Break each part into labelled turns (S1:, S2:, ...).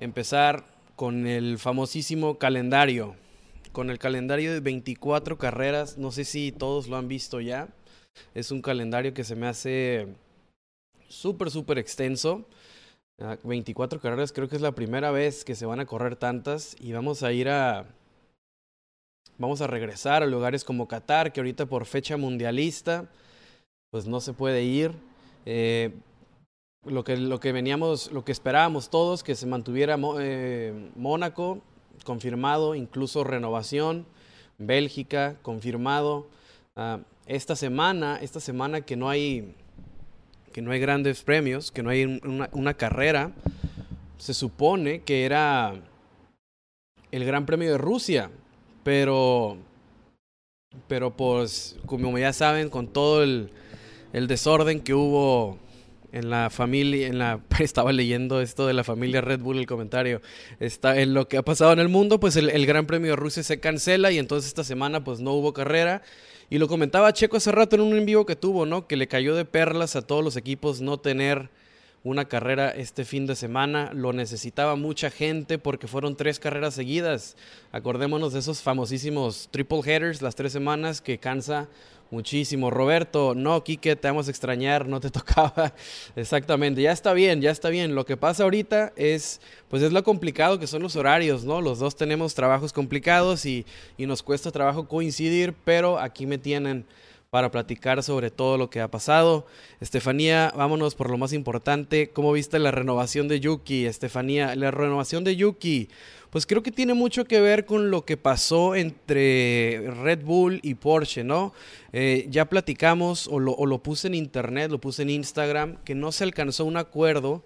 S1: empezar con el famosísimo calendario? Con el calendario de 24 carreras, no sé si todos lo han visto ya. Es un calendario que se me hace súper, súper extenso. 24 ah, carreras, creo que es la primera vez que se van a correr tantas y vamos a ir a... Vamos a regresar a lugares como Qatar, que ahorita por fecha mundialista, pues no se puede ir. Eh, lo que, lo que veníamos, lo que esperábamos todos, que se mantuviera eh, Mónaco, confirmado, incluso renovación, Bélgica, confirmado. Ah, esta semana, esta semana que no hay, que no hay grandes premios, que no hay una, una carrera, se supone que era el Gran Premio de Rusia, pero, pero pues, como ya saben, con todo el, el desorden que hubo en la familia, en la estaba leyendo esto de la familia Red Bull, el comentario, está en lo que ha pasado en el mundo, pues el, Gran Premio de Rusia se cancela y entonces esta semana pues no hubo carrera. Y lo comentaba Checo hace rato en un en vivo que tuvo, ¿no? Que le cayó de perlas a todos los equipos no tener una carrera este fin de semana. Lo necesitaba mucha gente porque fueron tres carreras seguidas. Acordémonos de esos famosísimos triple headers las tres semanas que cansa muchísimo. Roberto, no, Quique, te vamos a extrañar, no te tocaba. Exactamente, ya está bien, ya está bien. Lo que pasa ahorita es, pues es lo complicado que son los horarios, ¿no? Los dos tenemos trabajos complicados y, y nos cuesta trabajo coincidir, pero aquí me tienen para platicar sobre todo lo que ha pasado. Estefanía, vámonos por lo más importante. ¿Cómo viste la renovación de Yuki? Estefanía, la renovación de Yuki pues creo que tiene mucho que ver con lo que pasó entre Red Bull y Porsche, ¿no? Eh, ya platicamos, o lo, puse en internet, lo puse en Instagram, que no se alcanzó un acuerdo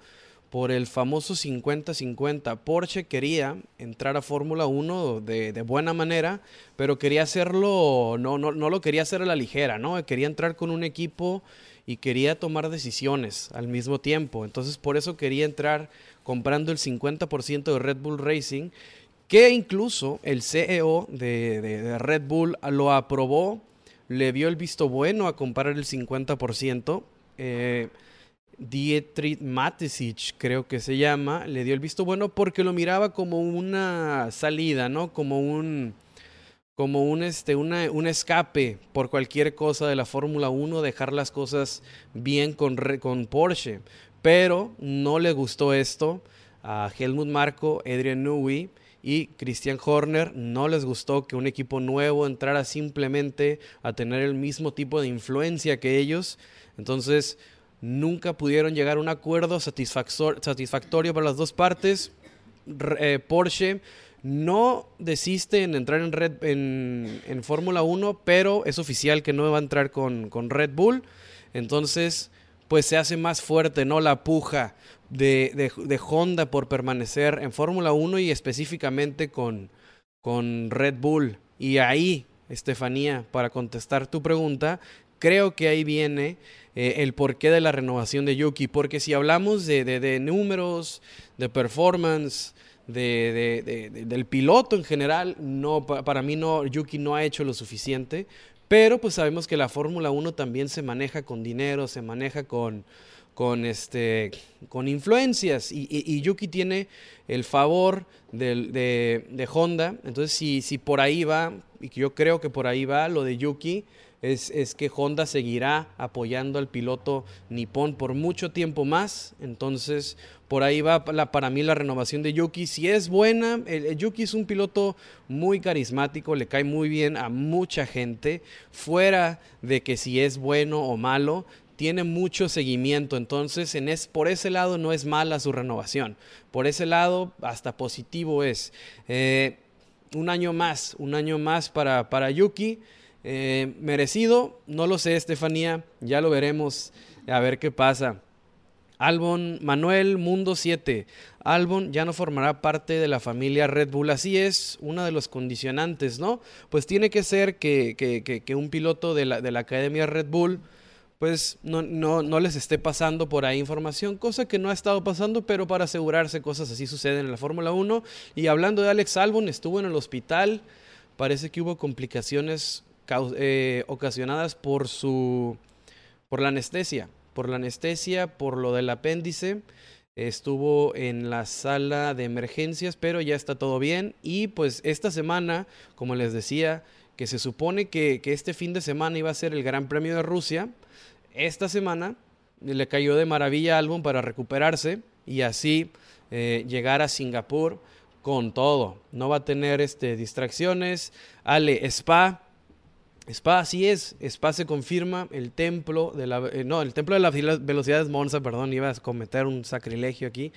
S1: por el famoso 50-50. Porsche quería entrar a Fórmula 1 de, de, buena manera, pero quería hacerlo, no, no, no lo quería hacer a la ligera, ¿no? Quería entrar con un equipo y quería tomar decisiones al mismo tiempo. Entonces por eso quería entrar comprando el 50% de Red Bull Racing, que incluso el CEO de, Red Bull lo aprobó, le dio el visto bueno a comprar el 50%. Eh, Dietrich Matesic, creo que se llama, le dio el visto bueno porque lo miraba como una salida, ¿no? Como un como un, este, una, un escape por cualquier cosa de la Fórmula 1, dejar las cosas bien con, con Porsche. Pero no le gustó esto a Helmut Marko, Adrian Newey y Christian Horner. No les gustó que un equipo nuevo entrara simplemente a tener el mismo tipo de influencia que ellos. Entonces, nunca pudieron llegar a un acuerdo satisfactorio para las dos partes. Eh, Porsche no desiste en entrar en, Red, en, en Fórmula 1, pero es oficial que no va a entrar con Red Bull. Entonces, pues se hace más fuerte, ¿no? La puja de, de, Honda por permanecer en Fórmula 1 y específicamente con, con Red Bull. Y ahí, Estefanía, para contestar tu pregunta, creo que ahí viene eh, el porqué de la renovación de Yuki. Porque si hablamos de, de números, de performance, de, del piloto en general, no, para mí no, Yuki no ha hecho lo suficiente. Pero pues sabemos que la Fórmula 1 también se maneja con dinero, se maneja con, con, este, con influencias y, Yuki tiene el favor de, de, Honda. Entonces si, si por ahí va, y yo creo que por ahí va lo de Yuki, es, es, que Honda seguirá apoyando al piloto nipón por mucho tiempo más. Entonces, por ahí va la, para mí la renovación de Yuki. Si es buena, el, Yuki es un piloto muy carismático, le cae muy bien a mucha gente. Fuera de que si es bueno o malo, tiene mucho seguimiento. Entonces, en es, por ese lado no es mala su renovación. Por ese lado, hasta positivo es. Eh, un año más, un año más para, para Yuki. Eh, merecido, no lo sé, Estefanía, ya lo veremos, a ver qué pasa. Albon Manuel Mundo 7. Albon ya no formará parte de la familia Red Bull. Así es, uno de los condicionantes, ¿no? Pues tiene que ser que, que, un piloto de la, de la, Academia Red Bull, pues no, no, no, les esté pasando por ahí información, cosa que no ha estado pasando, pero para asegurarse cosas así suceden en la Fórmula 1. Y hablando de Alex Albon, estuvo en el hospital, parece que hubo complicaciones eh, ocasionadas por su por la anestesia por la anestesia, por lo del apéndice. estuvo en la sala de emergencias, pero ya está todo bien. Y pues esta semana, como les decía, que se supone que, este fin de semana iba a ser el Gran Premio de Rusia, esta semana le cayó de maravilla álbum para recuperarse y así eh, llegar a Singapur con todo. No va a tener este, distracciones. Ale, Spa. Spa, así es. Spa se confirma. El templo de la. Eh, no, el templo de las velocidades Monza, perdón, iba a cometer un sacrilegio aquí.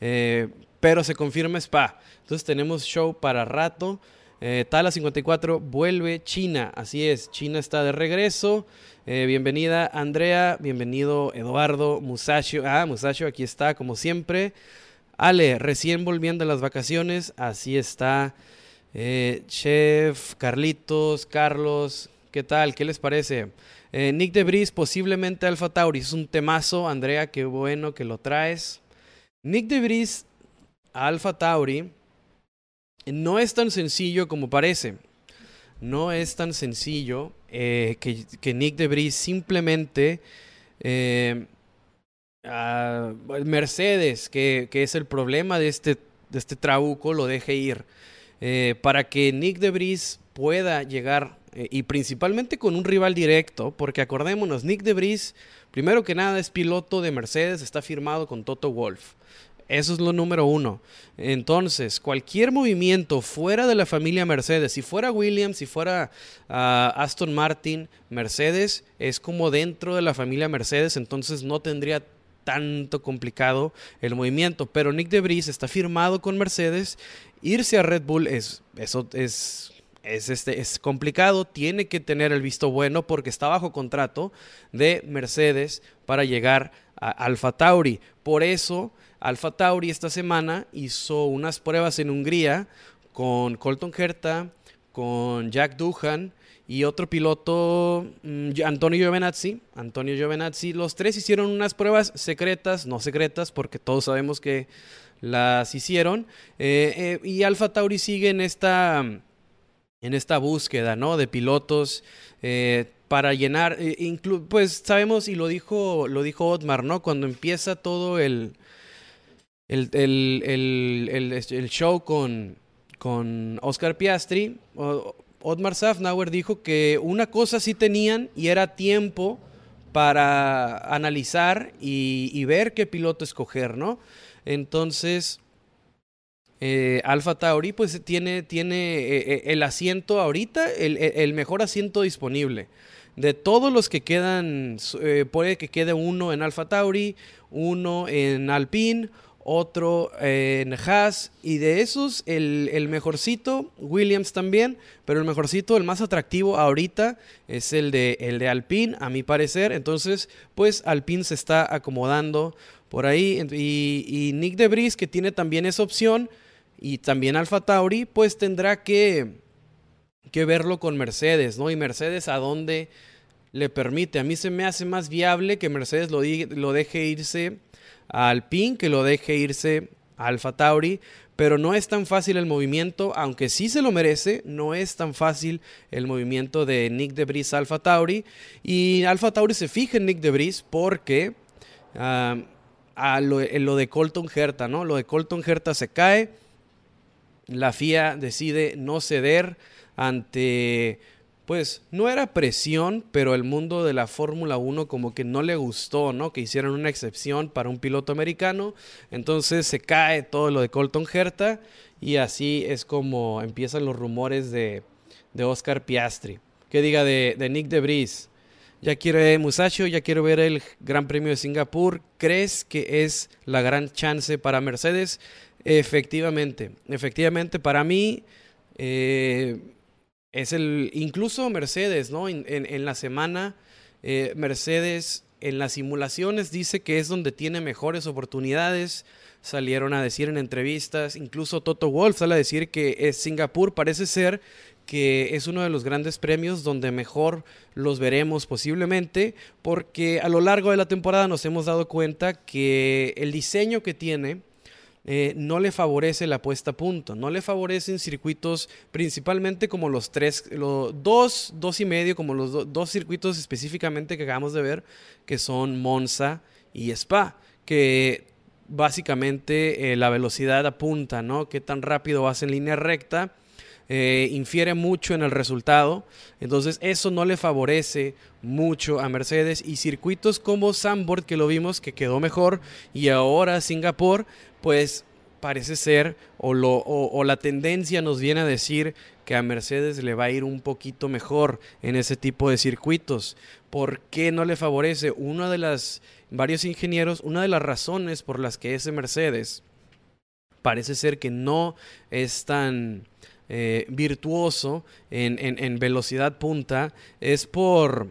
S1: Eh, pero se confirma Spa. Entonces tenemos show para rato. Eh, Tala 54 vuelve China, así es, China está de regreso. bienvenida Andrea, bienvenido Eduardo Musacho. Ah, Musacho aquí está como siempre. Ale, recién volviendo a las vacaciones, así está. Eh, chef, Carlitos, Carlos, ¿qué tal? ¿Qué les parece? Eh, Nick de Bris, posiblemente Alfa Tauri. Es un temazo, Andrea, qué bueno que lo traes. Nick de Bris, Alfa Tauri, no es tan sencillo como parece. No es tan sencillo eh, que, Nick de Bris simplemente Mercedes, que, es el problema de este, de este trabuco, lo deje ir. Eh, para que Nick de Debris pueda llegar, eh, y principalmente con un rival directo, porque acordémonos, Nick de Debris, primero que nada, es piloto de Mercedes, está firmado con Toto Wolf. Eso es lo número uno. Entonces, cualquier movimiento fuera de la familia Mercedes, si fuera Williams, si fuera ah, Aston Martin, Mercedes, es como dentro de la familia Mercedes, entonces no tendría tanto complicado el movimiento. Pero Nick de Debris está firmado con Mercedes. Irse a Red Bull es, eso es, es, este, es complicado. Tiene que tener el visto bueno porque está bajo contrato de Mercedes para llegar a Alfa Tauri. Por eso, Alfa Tauri esta semana hizo unas pruebas en Hungría con Colton Herta, con Jack Duhan y otro piloto, mm, Antonio Giovinazzi. Antonio Giovinazzi, los tres hicieron unas pruebas secretas, no secretas, porque todos sabemos que las hicieron. Eh, eh, y Alfa Tauri sigue en esta, en esta búsqueda, ¿no? De pilotos eh, para llenar, pues sabemos, y lo dijo, lo dijo Otmar, ¿no? Cuando empieza todo el, el, el, el show con, con Oscar Piastri, Otmar Safnauer dijo que una cosa sí tenían y era tiempo para analizar y, ver qué piloto escoger, ¿no? Entonces, eh, Tauri pues tiene, tiene eh, eh, el asiento ahorita, el, mejor asiento disponible. De todos los que quedan, puede que quede uno en Alfa Tauri, uno en Alpine, otro en Haas y de esos el, mejorcito, Williams también, pero el mejorcito, el más atractivo ahorita es el de, el de Alpine, a mi parecer. Entonces, pues Alpine se está acomodando por ahí y, Nick Debris que tiene también esa opción y también Alfa Tauri, pues tendrá que, que verlo con Mercedes, ¿no? Y Mercedes a dónde le permite. A mí se me hace más viable que Mercedes lo, lo deje irse al Alpine, que lo deje irse a Alfa Tauri, pero no es tan fácil el movimiento, aunque sí se lo merece, no es tan fácil el movimiento de Nick de Debris a Alfa Tauri. Y Alfa Tauri se fija en Nick de Debris porque ah, a lo, lo, de Colton Herta, ¿no? Lo de Colton Herta se cae, la FIA decide no ceder ante pues no era presión, pero el mundo de la Fórmula 1 como que no le gustó, ¿no? Que hicieran una excepción para un piloto americano. Entonces se cae todo lo de Colton Herta y así es como empiezan los rumores de, de Oscar Piastri. ¿Qué diga de, de Nick Debris? Ya quiero ver Musacho, ya quiero ver el Gran Premio de Singapur. ¿Crees que es la gran chance para Mercedes? Efectivamente, efectivamente para mí... Eh, es el, incluso Mercedes, ¿no? En, la semana, eh, Mercedes en las simulaciones dice que es donde tiene mejores oportunidades. Salieron a decir en entrevistas, incluso Toto Wolff sale a decir que es Singapur parece ser que es uno de los grandes premios donde mejor los veremos posiblemente, porque a lo largo de la temporada nos hemos dado cuenta que el diseño que tiene eh, no le favorece la puesta a punto, no le favorecen circuitos principalmente como los tres, los dos, dos y medio, como los dos circuitos específicamente que acabamos de ver, que son Monza y Spa, que básicamente la velocidad apunta, ¿no? Qué tan rápido vas en línea recta eh, infiere mucho en el resultado. Entonces eso no le favorece mucho a Mercedes y circuitos como Sandboard que lo vimos que quedó mejor y ahora Singapur pues parece ser o, la tendencia nos viene a decir que a Mercedes le va a ir un poquito mejor en ese tipo de circuitos. ¿Por qué no le favorece? Uno de las varios ingenieros, una de las razones por las que ese Mercedes parece ser que no es tan eh, virtuoso en, velocidad punta es por,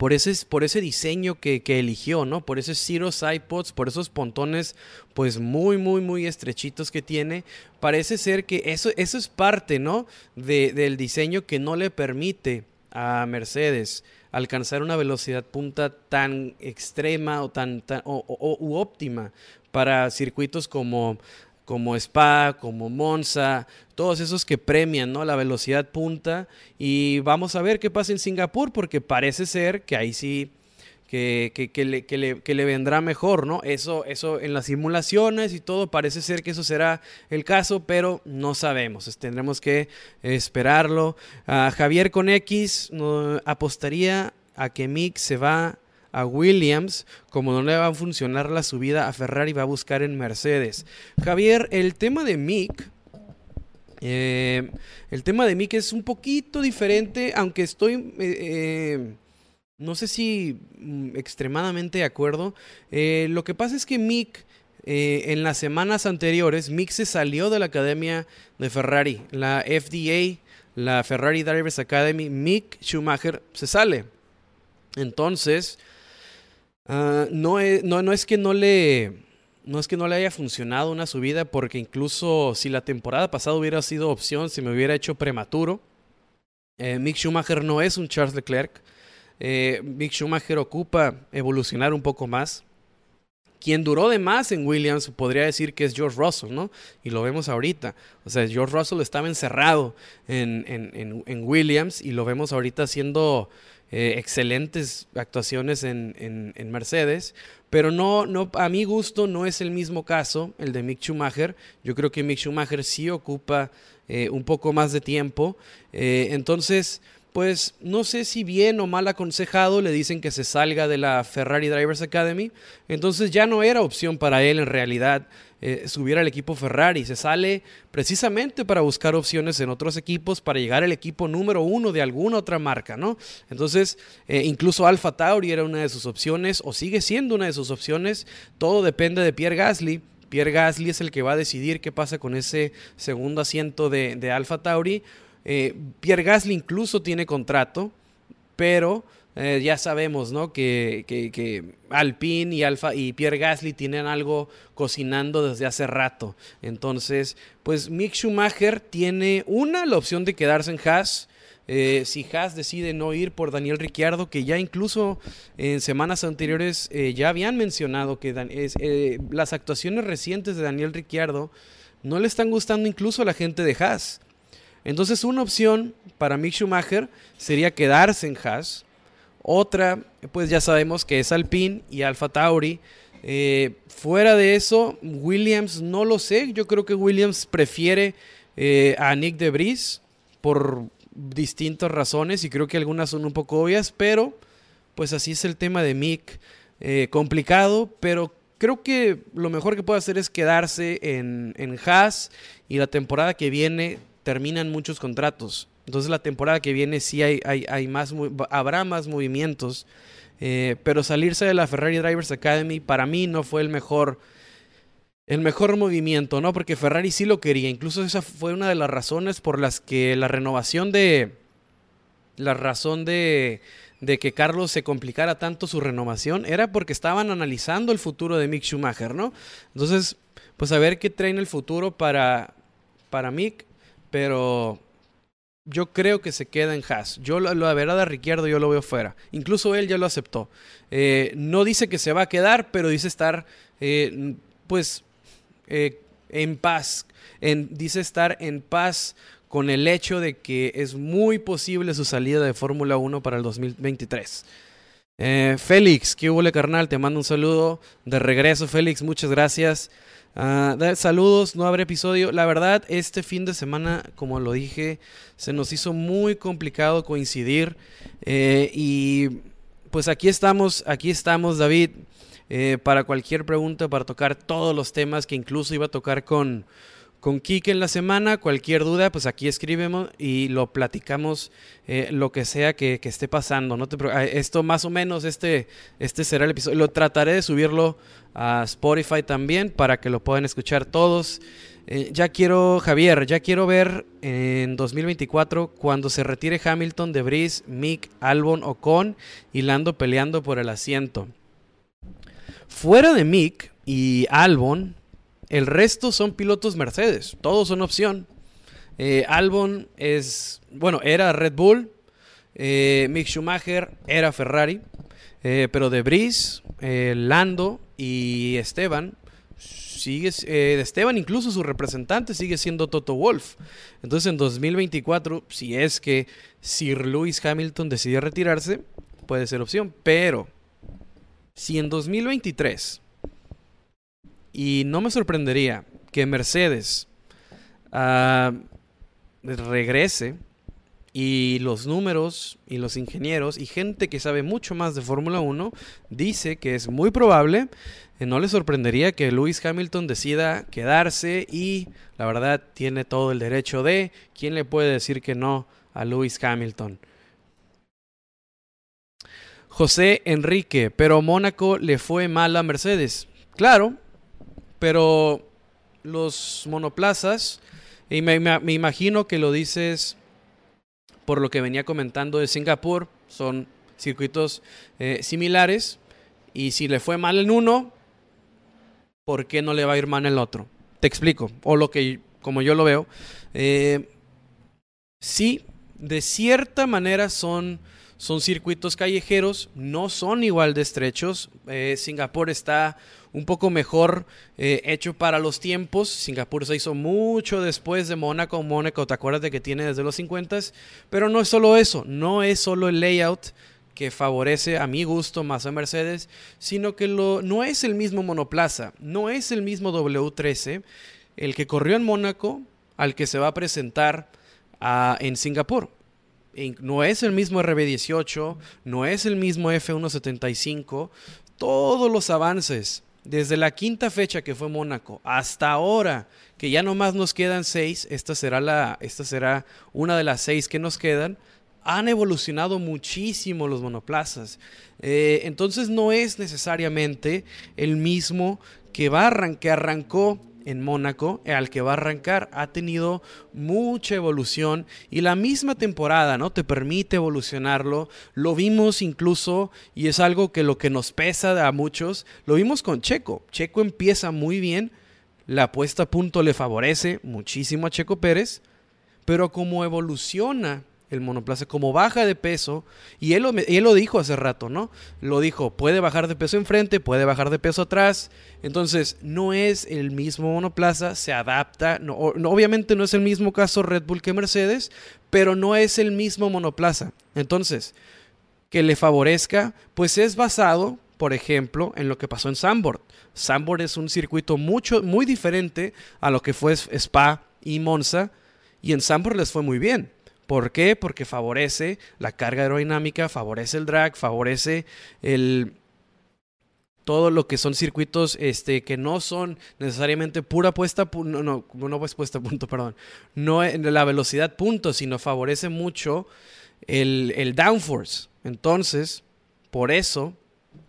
S1: por, ese, por ese diseño que, eligió, ¿no? Por esos Zero iPods, por esos pontones pues muy, muy, muy estrechitos que tiene. Parece ser que eso, eso es parte, ¿no? del diseño que no le permite a Mercedes alcanzar una velocidad punta tan extrema o tan, tan u óptima para circuitos como como Spa, como Monza, todos esos que premian ¿no? la velocidad punta. Y vamos a ver qué pasa en Singapur, porque parece ser que ahí sí que, le, vendrá mejor, ¿no? Eso, eso en las simulaciones y todo parece ser que eso será el caso, pero no sabemos. Tendremos que esperarlo. Ah, Javier con X apostaría a que Mick se va a Williams, como no le va a funcionar la subida a Ferrari, va a buscar en Mercedes. Javier, el tema de Mick, eh, el tema de Mick es un poquito diferente, aunque estoy, eh, eh, no sé si mm, extremadamente de acuerdo. lo que pasa es que Mick... en las semanas anteriores, Mick se salió de la academia de Ferrari, la FDA, la Ferrari Drivers Academy. Mick Schumacher se sale. Entonces, Ah, no, es, no, no es que no le... No es que no le haya funcionado una subida, porque incluso si la temporada pasada hubiera sido opción, si me hubiera hecho prematuro, eh, Mick Schumacher no es un Charles Leclerc. Eh, Mick Schumacher ocupa evolucionar un poco más. Quien duró de más en Williams podría decir que es George Russell, ¿no? Y lo vemos ahorita. O sea, George Russell estaba encerrado en, en, en Williams y lo vemos ahorita haciendo eh, excelentes actuaciones en, Mercedes, pero no, no, a mi gusto no es el mismo caso el de Mick Schumacher. Yo creo que Mick Schumacher sí ocupa eh, un poco más de tiempo. Eh, entonces, pues no sé si bien o mal aconsejado le dicen que se salga de la Ferrari Drivers Academy. Entonces ya no era opción para él en realidad eh, subir al equipo Ferrari. Se sale precisamente para buscar opciones en otros equipos, para llegar al equipo número uno de alguna otra marca, ¿no? Entonces, eh, incluso Alfa Tauri era una de sus opciones, o sigue siendo una de sus opciones. Todo depende de Pierre Gasly. Pierre Gasly es el que va a decidir qué pasa con ese segundo asiento de, Alfa Tauri. Eh, Pierre Gasly incluso tiene contrato, pero eh, ya sabemos, ¿no? Que, que, Alpine y y Pierre Gasly tienen algo cocinando desde hace rato. Entonces, pues Mick Schumacher tiene una, la opción de quedarse en Haas. Eh, si Haas decide no ir por Daniel Ricciardo, que ya incluso en semanas anteriores eh, ya habían mencionado que las actuaciones recientes de Daniel Ricciardo no le están gustando incluso a la gente de Haas. Entonces una opción para Mick Schumacher sería quedarse en Haas otra, pues ya sabemos que es Alpine y Alfa Tauri. Eh, fuera de eso, Williams no lo sé. Yo creo que Williams prefiere eh, a Nick de Vries por distintas razones y creo que algunas son un poco obvias, pero pues así es el tema de Mick. Eh, complicado, pero creo que lo mejor que puede hacer es quedarse en, en Haas y la temporada que viene terminan muchos contratos. Entonces la temporada que viene sí hay, hay, más, habrá más movimientos. Eh, pero salirse de la Ferrari Drivers Academy para mí no fue el mejor, el mejor movimiento, ¿no? Porque Ferrari sí lo quería. Incluso esa fue una de las razones por las que la renovación de... La razón de, de que Carlos se complicara tanto su renovación era porque estaban analizando el futuro de Mick Schumacher, ¿no? Entonces, pues a ver qué trae en el futuro para, para Mick, pero yo creo que se queda en Haas. Yo la, verdad de Ricciardo yo lo veo fuera. Incluso él ya lo aceptó. Eh, no dice que se va a quedar, pero dice estar, eh, pues, eh, en paz. dice estar en paz con el hecho de que es muy posible su salida de Fórmula 1 para el 2023. Eh, Félix, ¿qué hubo, carnal? Te mando un saludo de regreso, Félix. Muchas gracias. Ah, saludos, no habrá episodio. La verdad, este fin de semana, como lo dije, se nos hizo muy complicado coincidir. Eh, y pues aquí estamos, aquí estamos, David, eh, para cualquier pregunta, para tocar todos los temas que incluso iba a tocar con, con Kike en la semana. Cualquier duda, pues aquí escribimos y lo platicamos eh, lo que sea que, esté pasando. No te, esto más o menos, este, este será el episodio. Lo trataré de subirlo a Spotify también para que lo puedan escuchar todos. Eh, ya quiero, Javier, ya quiero ver en 2024 cuando se retire Hamilton, de Brice, Mick, Albon, Ocon y Lando peleando por el asiento. Fuera de Mick y Albon, el resto son pilotos Mercedes, todos son opción. Eh, Albon es, bueno, era Red Bull, eh, Mick Schumacher era Ferrari, eh, pero De Vries, Lando y Esteban sigue Esteban incluso su representante sigue siendo Toto Wolf. Entonces en 2024, si es que Sir Lewis Hamilton decide retirarse, puede ser opción, pero si en 2023 y no me sorprendería que Mercedes ah, regrese y los números y los ingenieros y gente que sabe mucho más de Fórmula 1 dice que es muy probable, eh, no le sorprendería que Lewis Hamilton decida quedarse y la verdad tiene todo el derecho de, ¿quién le puede decir que no a Lewis Hamilton? José Enrique, pero Mónaco le fue mal a Mercedes. Claro, pero los monoplazas, y me, imagino que lo dices por lo que venía comentando de Singapur, son circuitos eh, similares, y si le fue mal en uno, ¿por qué no le va a ir mal en el otro? Te explico, o lo que, como yo lo veo, eh, sí, de cierta manera son son circuitos callejeros, no son igual de estrechos. Eh, Singapur está un poco mejor eh, hecho para los tiempos. Singapur se hizo mucho después de Mónaco. Mónaco, te acuerdas de que tiene desde los 50, pero no es solo eso, no es solo el layout que favorece a mi gusto más a Mercedes, sino que lo, no es el mismo monoplaza, no es el mismo W13, el que corrió en Mónaco al que se va a presentar en Singapur no es el mismo RB18, no es el mismo F175. Todos los avances, desde la quinta fecha que fue Mónaco hasta ahora, que ya nomás nos quedan seis, esta será, la, esta será una de las seis que nos quedan, han evolucionado muchísimo los monoplazas. Eh, entonces no es necesariamente el mismo que va que arrancó en Mónaco, al que va a arrancar, ha tenido mucha evolución y la misma temporada, ¿no? Te permite evolucionarlo. Lo vimos incluso, y es algo que lo que nos pesa a muchos, lo vimos con Checo. Checo empieza muy bien, la puesta a punto le favorece muchísimo a Checo Pérez, pero como evoluciona el monoplaza, como baja de peso, y él lo, él lo dijo hace rato, ¿no? Lo dijo, puede bajar de peso enfrente, puede bajar de peso atrás, entonces no es el mismo monoplaza, se adapta, no, obviamente no es el mismo caso Red Bull que Mercedes, pero no es el mismo monoplaza. Entonces, que le favorezca, pues es basado, por ejemplo, en lo que pasó en Sambord. Sambord es un circuito mucho, muy diferente a lo que fue Spa y Monza, y en Sambord les fue muy bien. ¿Por qué? Porque favorece la carga aerodinámica, favorece el drag, favorece el, todo lo que son circuitos este, que no son necesariamente pura puesta, no, no, no es puesta a punto, perdón, no la velocidad punto, sino favorece mucho el, el downforce. Entonces, por eso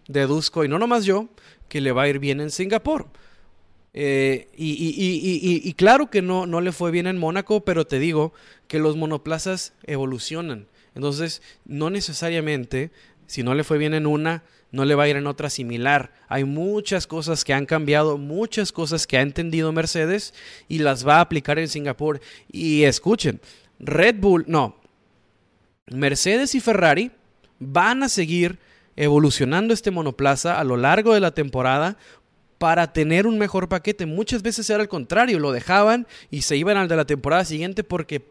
S1: deduzco, y no nomás yo, que le va a ir bien en Singapur. Eh, y, claro que no, no le fue bien en Mónaco, pero te digo que los monoplazas evolucionan. Entonces, no necesariamente, si no le fue bien en una, no le va a ir en otra similar. Hay muchas cosas que han cambiado, muchas cosas que ha entendido Mercedes y las va a aplicar en Singapur. Y escuchen, Red Bull, no, Mercedes y Ferrari van a seguir evolucionando este monoplaza a lo largo de la temporada para tener un mejor paquete. Muchas veces era al contrario, lo dejaban y se iban al de la temporada siguiente porque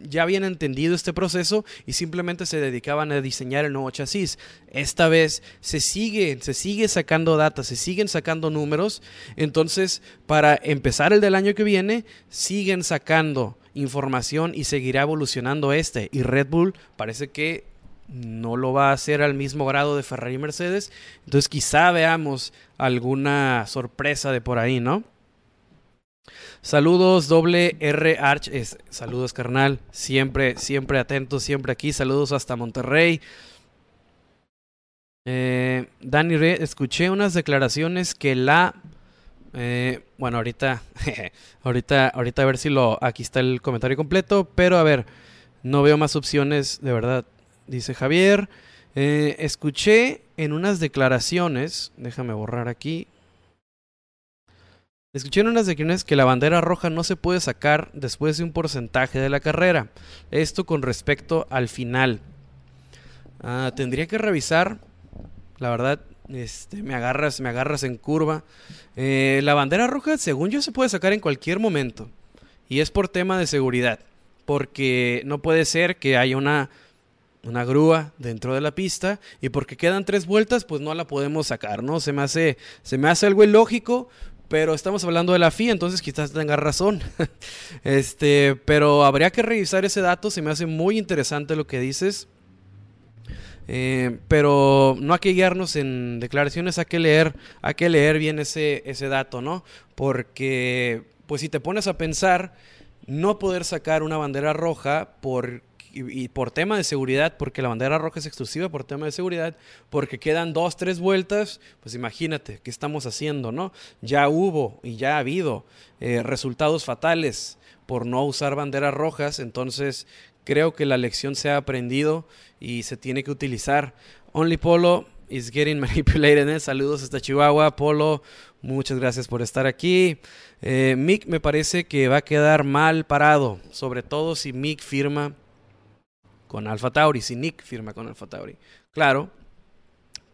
S1: ya habían entendido este proceso y simplemente se dedicaban a diseñar el nuevo chasis. Esta vez se sigue, se sigue sacando data, se siguen sacando números. Entonces, para empezar el del año que viene, siguen sacando información y seguirá evolucionando este. Y Red Bull parece que no lo va a hacer al mismo grado de Ferrari y Mercedes. Entonces quizá veamos alguna sorpresa de por ahí, ¿no? Saludos, doble R Arch. saludos, carnal. Siempre, siempre atentos, siempre aquí. Saludos hasta Monterrey. Eh, Dani Re, escuché unas declaraciones que la. Eh, bueno, ahorita, ahorita, ahorita a ver si lo. Aquí está el comentario completo, pero a ver, no veo más opciones, de verdad. Dice Javier. Eh, escuché en unas declaraciones, déjame borrar aquí, Escuché unas declaraciones que la bandera roja no se puede sacar después de un porcentaje de la carrera. Esto con respecto al final. Ah, tendría que revisar. La verdad, este, me agarras, me agarras en curva. Eh, la bandera roja, según yo, se puede sacar en cualquier momento. Y es por tema de seguridad. Porque no puede ser que haya una, una grúa dentro de la pista. Y porque quedan tres vueltas, pues no la podemos sacar, ¿no? Se me hace, se me hace algo ilógico pero estamos hablando de la FIA, entonces quizás tenga razón. este, pero habría que revisar ese dato, se me hace muy interesante lo que dices. Eh, pero no hay que guiarnos en declaraciones, hay que leer, hay que leer bien ese, ese dato, ¿no? Porque, pues si te pones a pensar, no poder sacar una bandera roja por y, por tema de seguridad, porque la bandera roja es exclusiva por tema de seguridad, porque quedan dos, tres vueltas, pues imagínate, ¿qué estamos haciendo, no? Ya hubo y ya ha habido eh, resultados fatales por no usar banderas rojas, entonces creo que la lección se ha aprendido y se tiene que utilizar. Only Polo is getting manipulated. ¿eh? Saludos hasta Chihuahua. Polo, muchas gracias por estar aquí. Eh, Mick me parece que va a quedar mal parado, sobre todo si Mick firma con Alfa Tauri, si Nick firma con Alfa Tauri. Claro,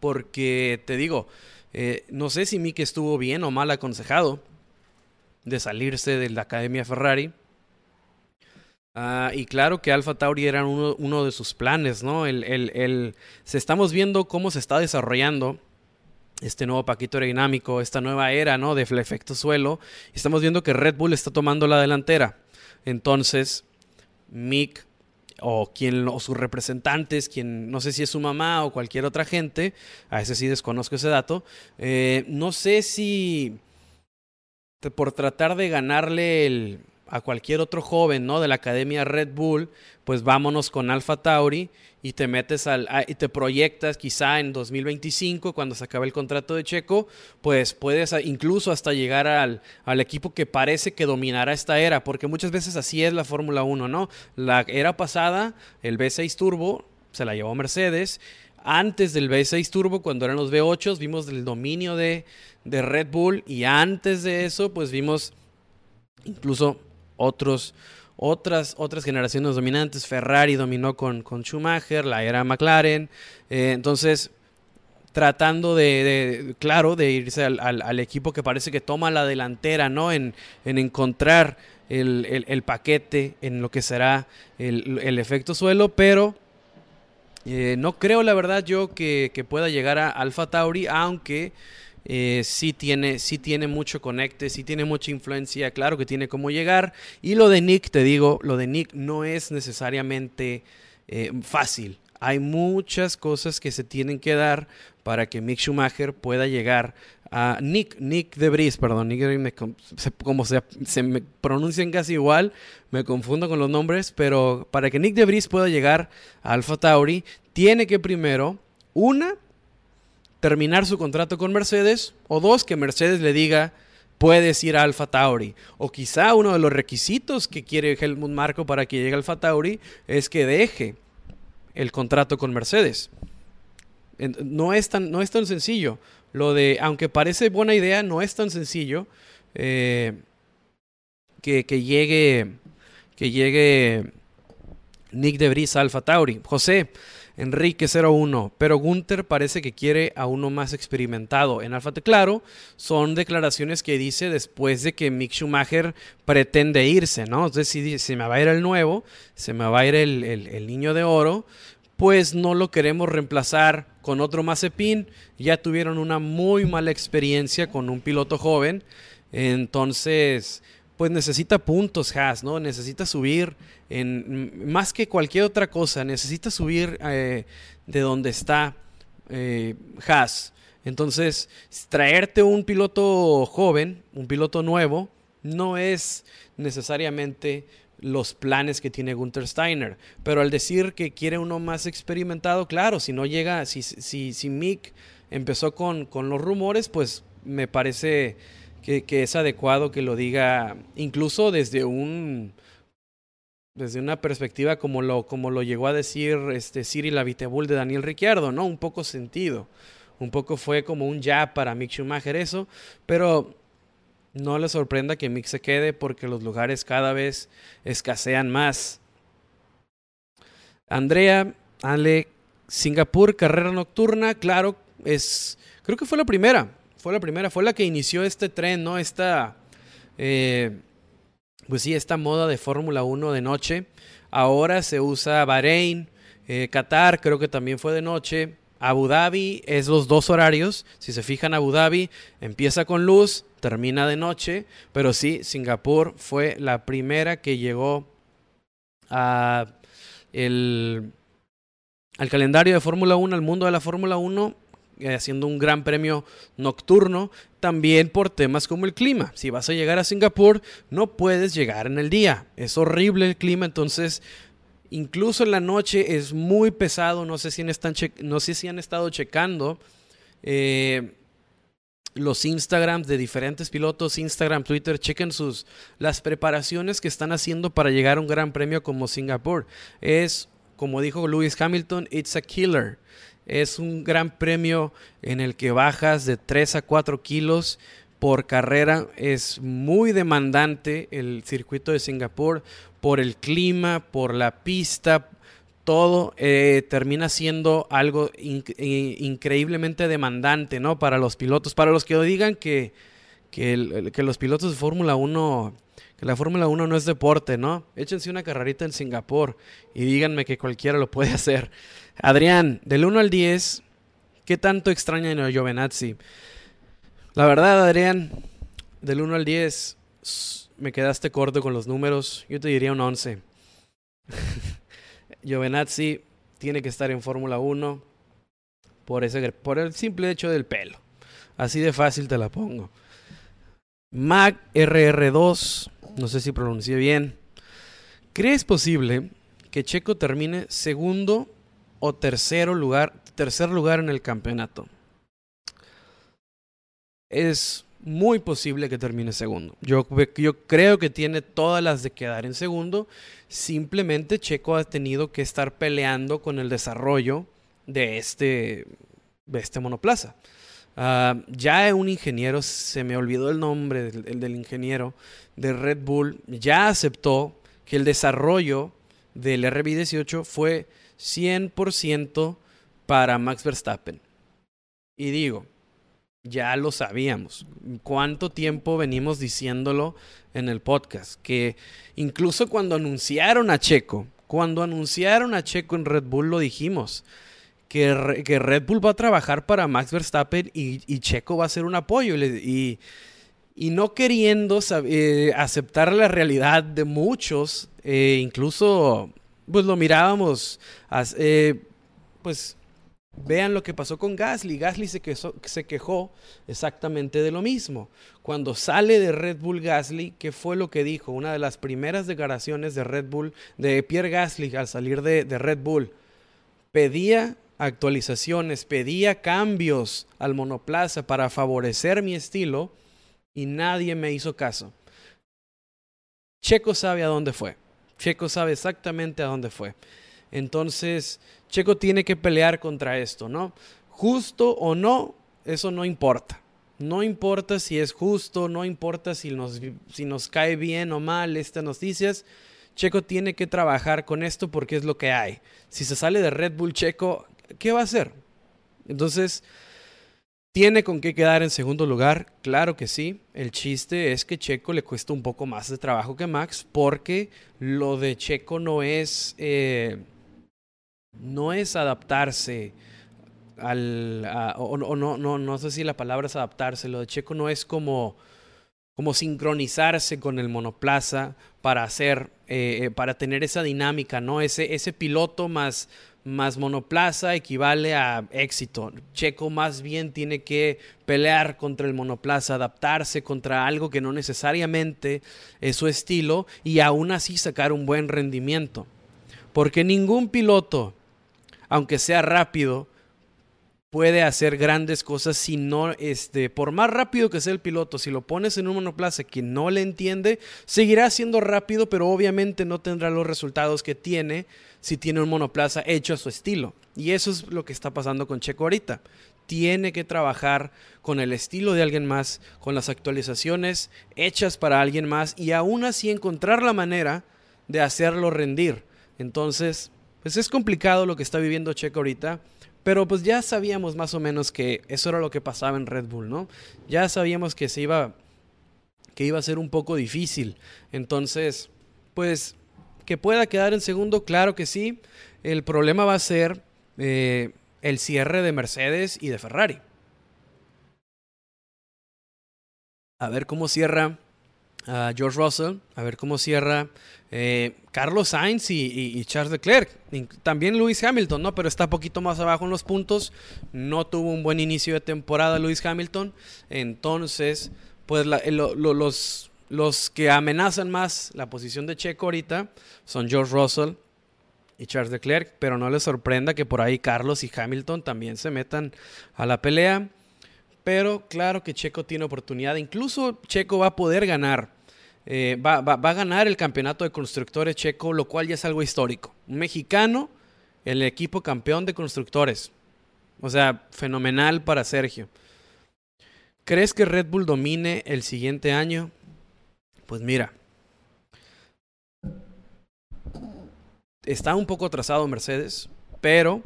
S1: porque te digo, eh, no sé si Mick estuvo bien o mal aconsejado de salirse de la Academia Ferrari. Ah, y claro que Alfa Tauri era uno, de sus planes, ¿no? El, el, se estamos viendo cómo se está desarrollando este nuevo paquete aerodinámico, esta nueva era, ¿no? De efecto suelo. Estamos viendo que Red Bull está tomando la delantera. Entonces, Mick o quien o sus representantes, quien no sé si es su mamá o cualquier otra gente, a ese sí desconozco ese dato, eh, no sé si por tratar de ganarle el, a cualquier otro joven, ¿no? De la academia Red Bull, pues vámonos con Alfa Tauri y te metes al y te proyectas quizá en 2025 cuando se acabe el contrato de Checo, pues puedes incluso hasta llegar al, al equipo que parece que dominará esta era, porque muchas veces así es la Fórmula 1, ¿no? La era pasada, el V6 Turbo se la llevó Mercedes. Antes del V6 Turbo, cuando eran los V8, vimos el dominio de, de Red Bull y antes de eso, pues vimos incluso otros, otras, otras generaciones dominantes. Ferrari dominó con, con Schumacher, la era McLaren. Eh, entonces, tratando de, claro, de irse al, equipo que parece que toma la delantera, ¿no? En, encontrar el, paquete, en lo que será el, efecto suelo, pero eh, no creo, la verdad, yo que, que pueda llegar a Alfa Tauri, aunque eh, sí, tiene, tiene mucho conecte, sí tiene mucha influencia, claro que tiene cómo llegar. Y lo de Nick, te digo, lo de Nick no es necesariamente eh, fácil. Hay muchas cosas que se tienen que dar para que Mick Schumacher pueda llegar a Nick, Nick de Vries, perdón, Nick de como se, me pronuncian casi igual, me confundo con los nombres, pero para que Nick de Vries pueda llegar a Alpha Tauri, tiene que primero, una, terminar su contrato con Mercedes, o dos, que Mercedes le diga, puedes ir a Alfa Tauri. O quizá uno de los requisitos que quiere Helmut Marco para que llegue a Alfa Tauri es que deje el contrato con Mercedes. No es tan, no es tan sencillo. Lo de, aunque parece buena idea, no es tan sencillo eh, que, que, llegue que llegue Nick de Vries a Alfa Tauri. José, Enrique 01, pero Gunther parece que quiere a uno más experimentado. En Alfa Claro son declaraciones que dice después de que Mick Schumacher pretende irse, ¿no? Entonces si se me va a ir el nuevo, se me va a ir el, el niño de oro, pues no lo queremos reemplazar con otro Mazepin. Ya tuvieron una muy mala experiencia con un piloto joven. Entonces, pues necesita puntos Haas, ¿no? Necesita subir en más que cualquier otra cosa, necesita subir eh, de donde está eh, Haas. Entonces, traerte un piloto joven, un piloto nuevo, no es necesariamente los planes que tiene Gunther Steiner. Pero al decir que quiere uno más experimentado, claro, si no llega, si, si, si Mick empezó con, con los rumores, pues me parece que, es adecuado que lo diga incluso desde un desde una perspectiva como lo, como lo llegó a decir este Cyril Abiteboul de Daniel Ricciardo, ¿no? Un poco sentido. Un poco fue como un ya para Mick Schumacher eso, pero no le sorprenda que Mick se quede porque los lugares cada vez escasean más. Andrea, Ale, Singapur, carrera nocturna, claro, es, creo que fue la primera, fue la primera, fue la que inició este tren, ¿no? Esta, eh, pues sí, esta moda de Fórmula 1 de noche. Ahora se usa Bahrein, eh, Qatar, creo que también fue de noche. Abu Dhabi es los dos horarios. Si se fijan, Abu Dhabi empieza con luz, termina de noche. Pero sí, Singapur fue la primera que llegó a el, al calendario de Fórmula 1, al mundo de la Fórmula 1 eh, haciendo un gran premio nocturno, también por temas como el clima. Si vas a llegar a Singapur, no puedes llegar en el día. Es horrible el clima, entonces incluso en la noche es muy pesado. No sé si, están no sé si han estado checando. Eh, los Instagrams de diferentes pilotos, Instagram, Twitter, chequen sus las preparaciones que están haciendo para llegar a un gran premio como Singapur. Es, como dijo Lewis Hamilton, it's a killer. Es un gran premio en el que bajas de 3 a 4 kilos por carrera. Es muy demandante el circuito de Singapur por el clima, por la pista, todo eh, termina siendo algo eh, increíblemente demandante, ¿no? Para los pilotos, para los que digan que, que, que los pilotos de Fórmula 1 que la Fórmula 1 no es deporte, ¿no? Échense una carrerita en Singapur y díganme que cualquiera lo puede hacer. Adrián, del 1 al 10, ¿qué tanto extraña a Giovenazzi? La verdad, Adrián, del 1 al 10, me quedaste corto con los números. Yo te diría un 11. Giovenazzi tiene que estar en Fórmula 1 por, ese, por el simple hecho del pelo. Así de fácil te la pongo. Mac RR2 no sé si pronuncié bien. ¿Crees posible que Checo termine segundo o tercero lugar, tercer lugar en el campeonato? Es muy posible que termine segundo. Yo, yo, creo que tiene todas las de quedar en segundo. Simplemente Checo ha tenido que estar peleando con el desarrollo de este, de este monoplaza. Uh, ya un ingeniero, se me olvidó el nombre del, ingeniero de Red Bull, ya aceptó que el desarrollo del RB18 fue 100% para Max Verstappen. Y digo, ya lo sabíamos. ¿Cuánto tiempo venimos diciéndolo en el podcast? Que incluso cuando anunciaron a Checo, cuando anunciaron a Checo en Red Bull lo dijimos que, Red Bull va a trabajar para Max Verstappen y, Checo va a ser un apoyo. Y, y no queriendo eh, aceptar la realidad de muchos, eh, incluso pues lo mirábamos, eh, pues vean lo que pasó con Gasly. Gasly se, se quejó exactamente de lo mismo. Cuando sale de Red Bull Gasly, ¿qué fue lo que dijo? Una de las primeras declaraciones de Red Bull, de Pierre Gasly al salir de, de Red Bull, pedía actualizaciones, pedía cambios al monoplaza para favorecer mi estilo y nadie me hizo caso. Checo sabe a dónde fue. Checo sabe exactamente a dónde fue. Entonces, Checo tiene que pelear contra esto, ¿no? Justo o no, eso no importa. No importa si es justo, no importa si nos, si nos cae bien o mal estas noticias. Checo tiene que trabajar con esto porque es lo que hay. Si se sale de Red Bull Checo, ¿qué va a hacer? Entonces, ¿tiene con qué quedar en segundo lugar? Claro que sí. El chiste es que Checo le cuesta un poco más de trabajo que Max porque lo de Checo no es... Eh, no es adaptarse al... o, no, no, no sé si la palabra es adaptarse. Lo de Checo no es como como sincronizarse con el monoplaza para hacer, eh, eh, para tener esa dinámica, ¿no? Ese, ese piloto más, más monoplaza equivale a éxito. Checo más bien tiene que pelear contra el monoplaza, adaptarse contra algo que no necesariamente es su estilo y aún así sacar un buen rendimiento. Porque ningún piloto, aunque sea rápido, puede hacer grandes cosas si no, este, por más rápido que sea el piloto, si lo pones en un monoplaza que no le entiende, seguirá siendo rápido, pero obviamente no tendrá los resultados que tiene si tiene un monoplaza hecho a su estilo. Y eso es lo que está pasando con Checo ahorita. Tiene que trabajar con el estilo de alguien más, con las actualizaciones hechas para alguien más y aún así encontrar la manera de hacerlo rendir. Entonces, pues es complicado lo que está viviendo Checo ahorita pero pues ya sabíamos más o menos que eso era lo que pasaba en Red Bull, ¿no? Ya sabíamos que se iba que iba a ser un poco difícil. Entonces, pues que pueda quedar en segundo, claro que sí. El problema va a ser eh, el cierre de Mercedes y de Ferrari. A ver cómo cierra George Russell, a ver cómo cierra eh, Carlos Sainz y, Charles Leclerc. también Lewis Hamilton, ¿no? Pero está poquito más abajo en los puntos. No tuvo un buen inicio de temporada Lewis Hamilton. Entonces, pues los, los que amenazan más la posición de Checo ahorita son George Russell y Charles Leclerc. Pero no les sorprenda que por ahí Carlos y Hamilton también se metan a la pelea. Pero claro que Checo tiene oportunidad. Incluso Checo va a poder ganar eh, va, a ganar el campeonato de constructores checo, lo cual ya es algo histórico. Un mexicano, el equipo campeón de constructores. O sea, fenomenal para Sergio. ¿Crees que Red Bull domine el siguiente año? Pues mira, está un poco atrasado Mercedes, pero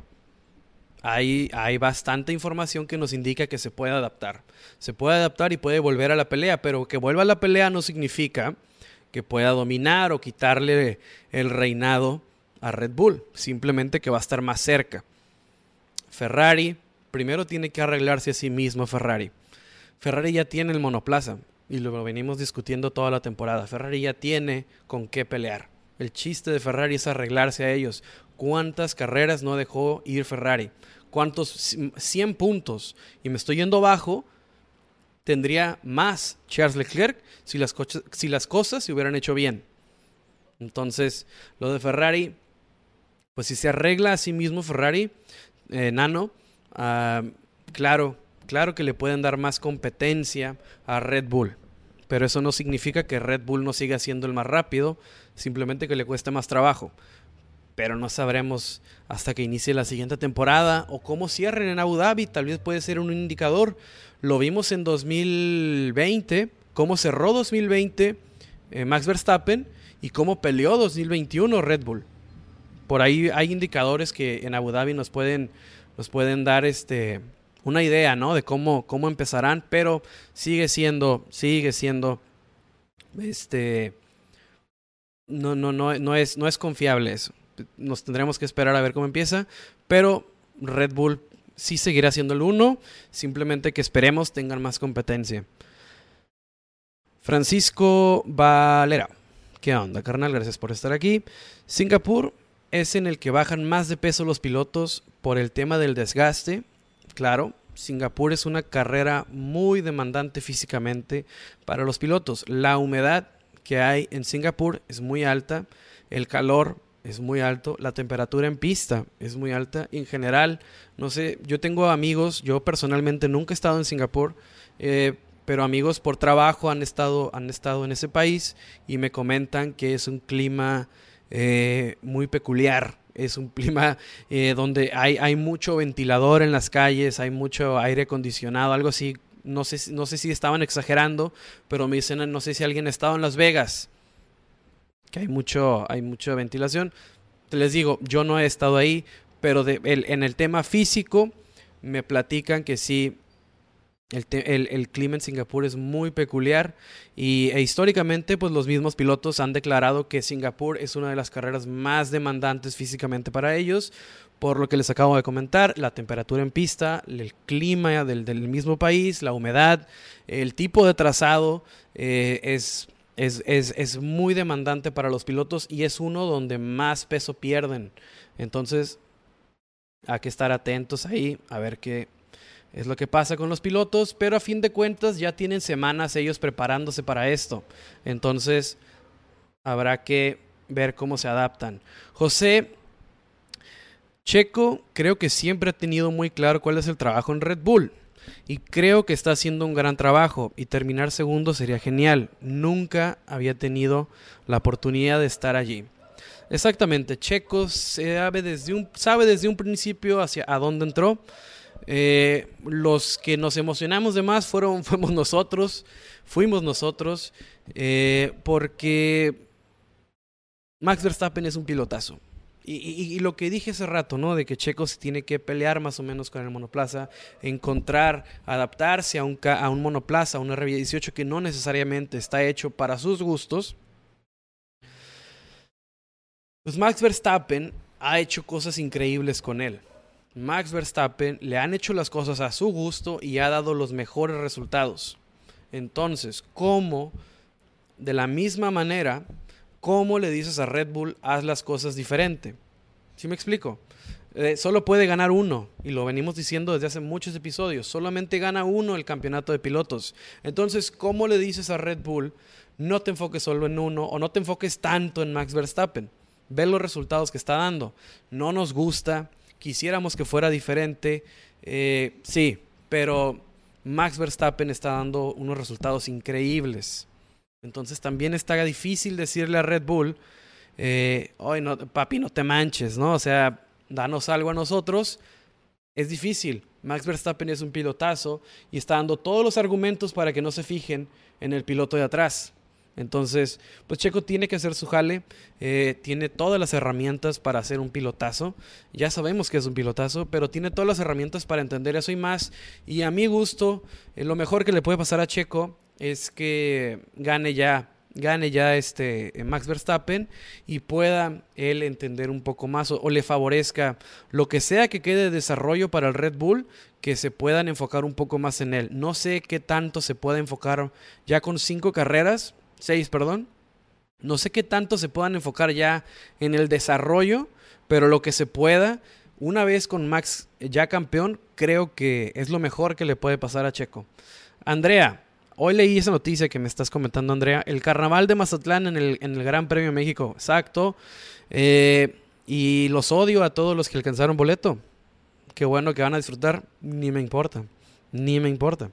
S1: hay, hay bastante información que nos indica que se puede adaptar. Se puede adaptar y puede volver a la pelea, pero que vuelva a la pelea no significa que pueda dominar o quitarle el reinado a Red Bull. Simplemente que va a estar más cerca. Ferrari, primero tiene que arreglarse a sí mismo Ferrari. Ferrari ya tiene el monoplaza y lo venimos discutiendo toda la temporada. Ferrari ya tiene con qué pelear. El chiste de Ferrari es arreglarse a ellos. ¿Cuántas carreras no dejó ir Ferrari? ¿Cuántos? 100 puntos. Y me estoy yendo abajo. Tendría más Charles Leclerc si las, si las cosas se hubieran hecho bien. Entonces, lo de Ferrari, pues si se arregla a sí mismo Ferrari, eh, Nano, ah, claro, claro que le pueden dar más competencia a Red Bull. Pero eso no significa que Red Bull no siga siendo el más rápido, simplemente que le cueste más trabajo pero no sabremos hasta que inicie la siguiente temporada o cómo cierren en Abu Dhabi, tal vez puede ser un indicador. Lo vimos en 2020, cómo cerró 2020 eh, Max Verstappen y cómo peleó 2021 Red Bull. Por ahí hay indicadores que en Abu Dhabi nos pueden, nos pueden dar este, una idea, ¿no? De cómo, cómo empezarán, pero sigue siendo, sigue siendo, este, no, no, no, no es, no es confiable eso nos tendremos que esperar a ver cómo empieza, pero Red Bull sí seguirá siendo el uno, simplemente que esperemos tengan más competencia. Francisco Valera, ¿qué onda, carnal? Gracias por estar aquí. Singapur es en el que bajan más de peso los pilotos por el tema del desgaste, claro. Singapur es una carrera muy demandante físicamente para los pilotos. La humedad que hay en Singapur es muy alta, el calor es muy alto, la temperatura en pista es muy alta. En general, no sé, yo tengo amigos, yo personalmente nunca he estado en Singapur, eh, pero amigos por trabajo han estado, han estado en ese país y me comentan que es un clima eh, muy peculiar. Es un clima eh, donde hay, hay mucho ventilador en las calles, hay mucho aire acondicionado, algo así. No sé, no sé si estaban exagerando, pero me dicen, no sé si alguien ha estado en Las Vegas que hay mucho, hay mucha ventilación. Les digo, yo no he estado ahí, pero en el tema físico me platican que sí, el, clima en Singapur es muy peculiar y e históricamente pues los mismos pilotos han declarado que Singapur es una de las carreras más demandantes físicamente para ellos, por lo que les acabo de comentar, la temperatura en pista, el clima del, mismo país, la humedad, el tipo de trazado eh, es, es, es muy demandante para los pilotos y es uno donde más peso pierden. Entonces hay que estar atentos ahí a ver qué es lo que pasa con los pilotos, pero a fin de cuentas ya tienen semanas ellos preparándose para esto. Entonces, habrá que ver cómo se adaptan. José Checo creo que siempre ha tenido muy claro cuál es el trabajo en Red Bull. Y creo que está haciendo un gran trabajo y terminar segundo sería genial. Nunca había tenido la oportunidad de estar allí. Exactamente, Checo sabe desde un, sabe desde un principio hacia a dónde entró. Eh, los que nos emocionamos de más fueron, fuimos nosotros, fuimos nosotros, eh, porque Max Verstappen es un pilotazo. Y, lo que dije hace rato, ¿no? De que Checo se tiene que pelear más o menos con el monoplaza, encontrar, adaptarse a un, a un monoplaza, a un RB18 que no necesariamente está hecho para sus gustos. Pues Max Verstappen ha hecho cosas increíbles con él. Max Verstappen le han hecho las cosas a su gusto y ha dado los mejores resultados. Entonces, ¿cómo, de la misma manera, cómo le dices a Red Bull, haz las cosas diferente? ¿Sí me explico? Eh, solo puede ganar uno, y lo venimos diciendo desde hace muchos episodios, solamente gana uno el campeonato de pilotos. Entonces, ¿cómo le dices a Red Bull, no te enfoques solo en uno o no te enfoques tanto en Max Verstappen? Ve los resultados que está dando. No nos gusta, quisiéramos que fuera diferente, eh, sí, pero Max Verstappen está dando unos resultados increíbles. Entonces también está difícil decirle a Red Bull, eh, no, papi, no te manches, ¿no? O sea, danos algo a nosotros. Es difícil. Max Verstappen es un pilotazo y está dando todos los argumentos para que no se fijen en el piloto de atrás. Entonces, pues Checo tiene que hacer su jale, eh, tiene todas las herramientas para hacer un pilotazo. Ya sabemos que es un pilotazo, pero tiene todas las herramientas para entender eso y más. Y a mi gusto, eh, lo mejor que le puede pasar a Checo es que gane ya, gane ya este Max Verstappen y pueda él entender un poco más o, o le favorezca lo que sea que quede de desarrollo para el Red Bull, que se puedan enfocar un poco más en él. No sé qué tanto se puede enfocar ya con cinco carreras 6, perdón. No sé qué tanto se puedan enfocar ya en el desarrollo, pero lo que se pueda, una vez con Max ya campeón, creo que es lo mejor que le puede pasar a Checo. Andrea, hoy leí esa noticia que me estás comentando, Andrea. El carnaval de Mazatlán en el, Gran Premio México, exacto. Eh, y los odio a todos los que alcanzaron boleto. Qué bueno que van a disfrutar, ni me importa, ni me importa.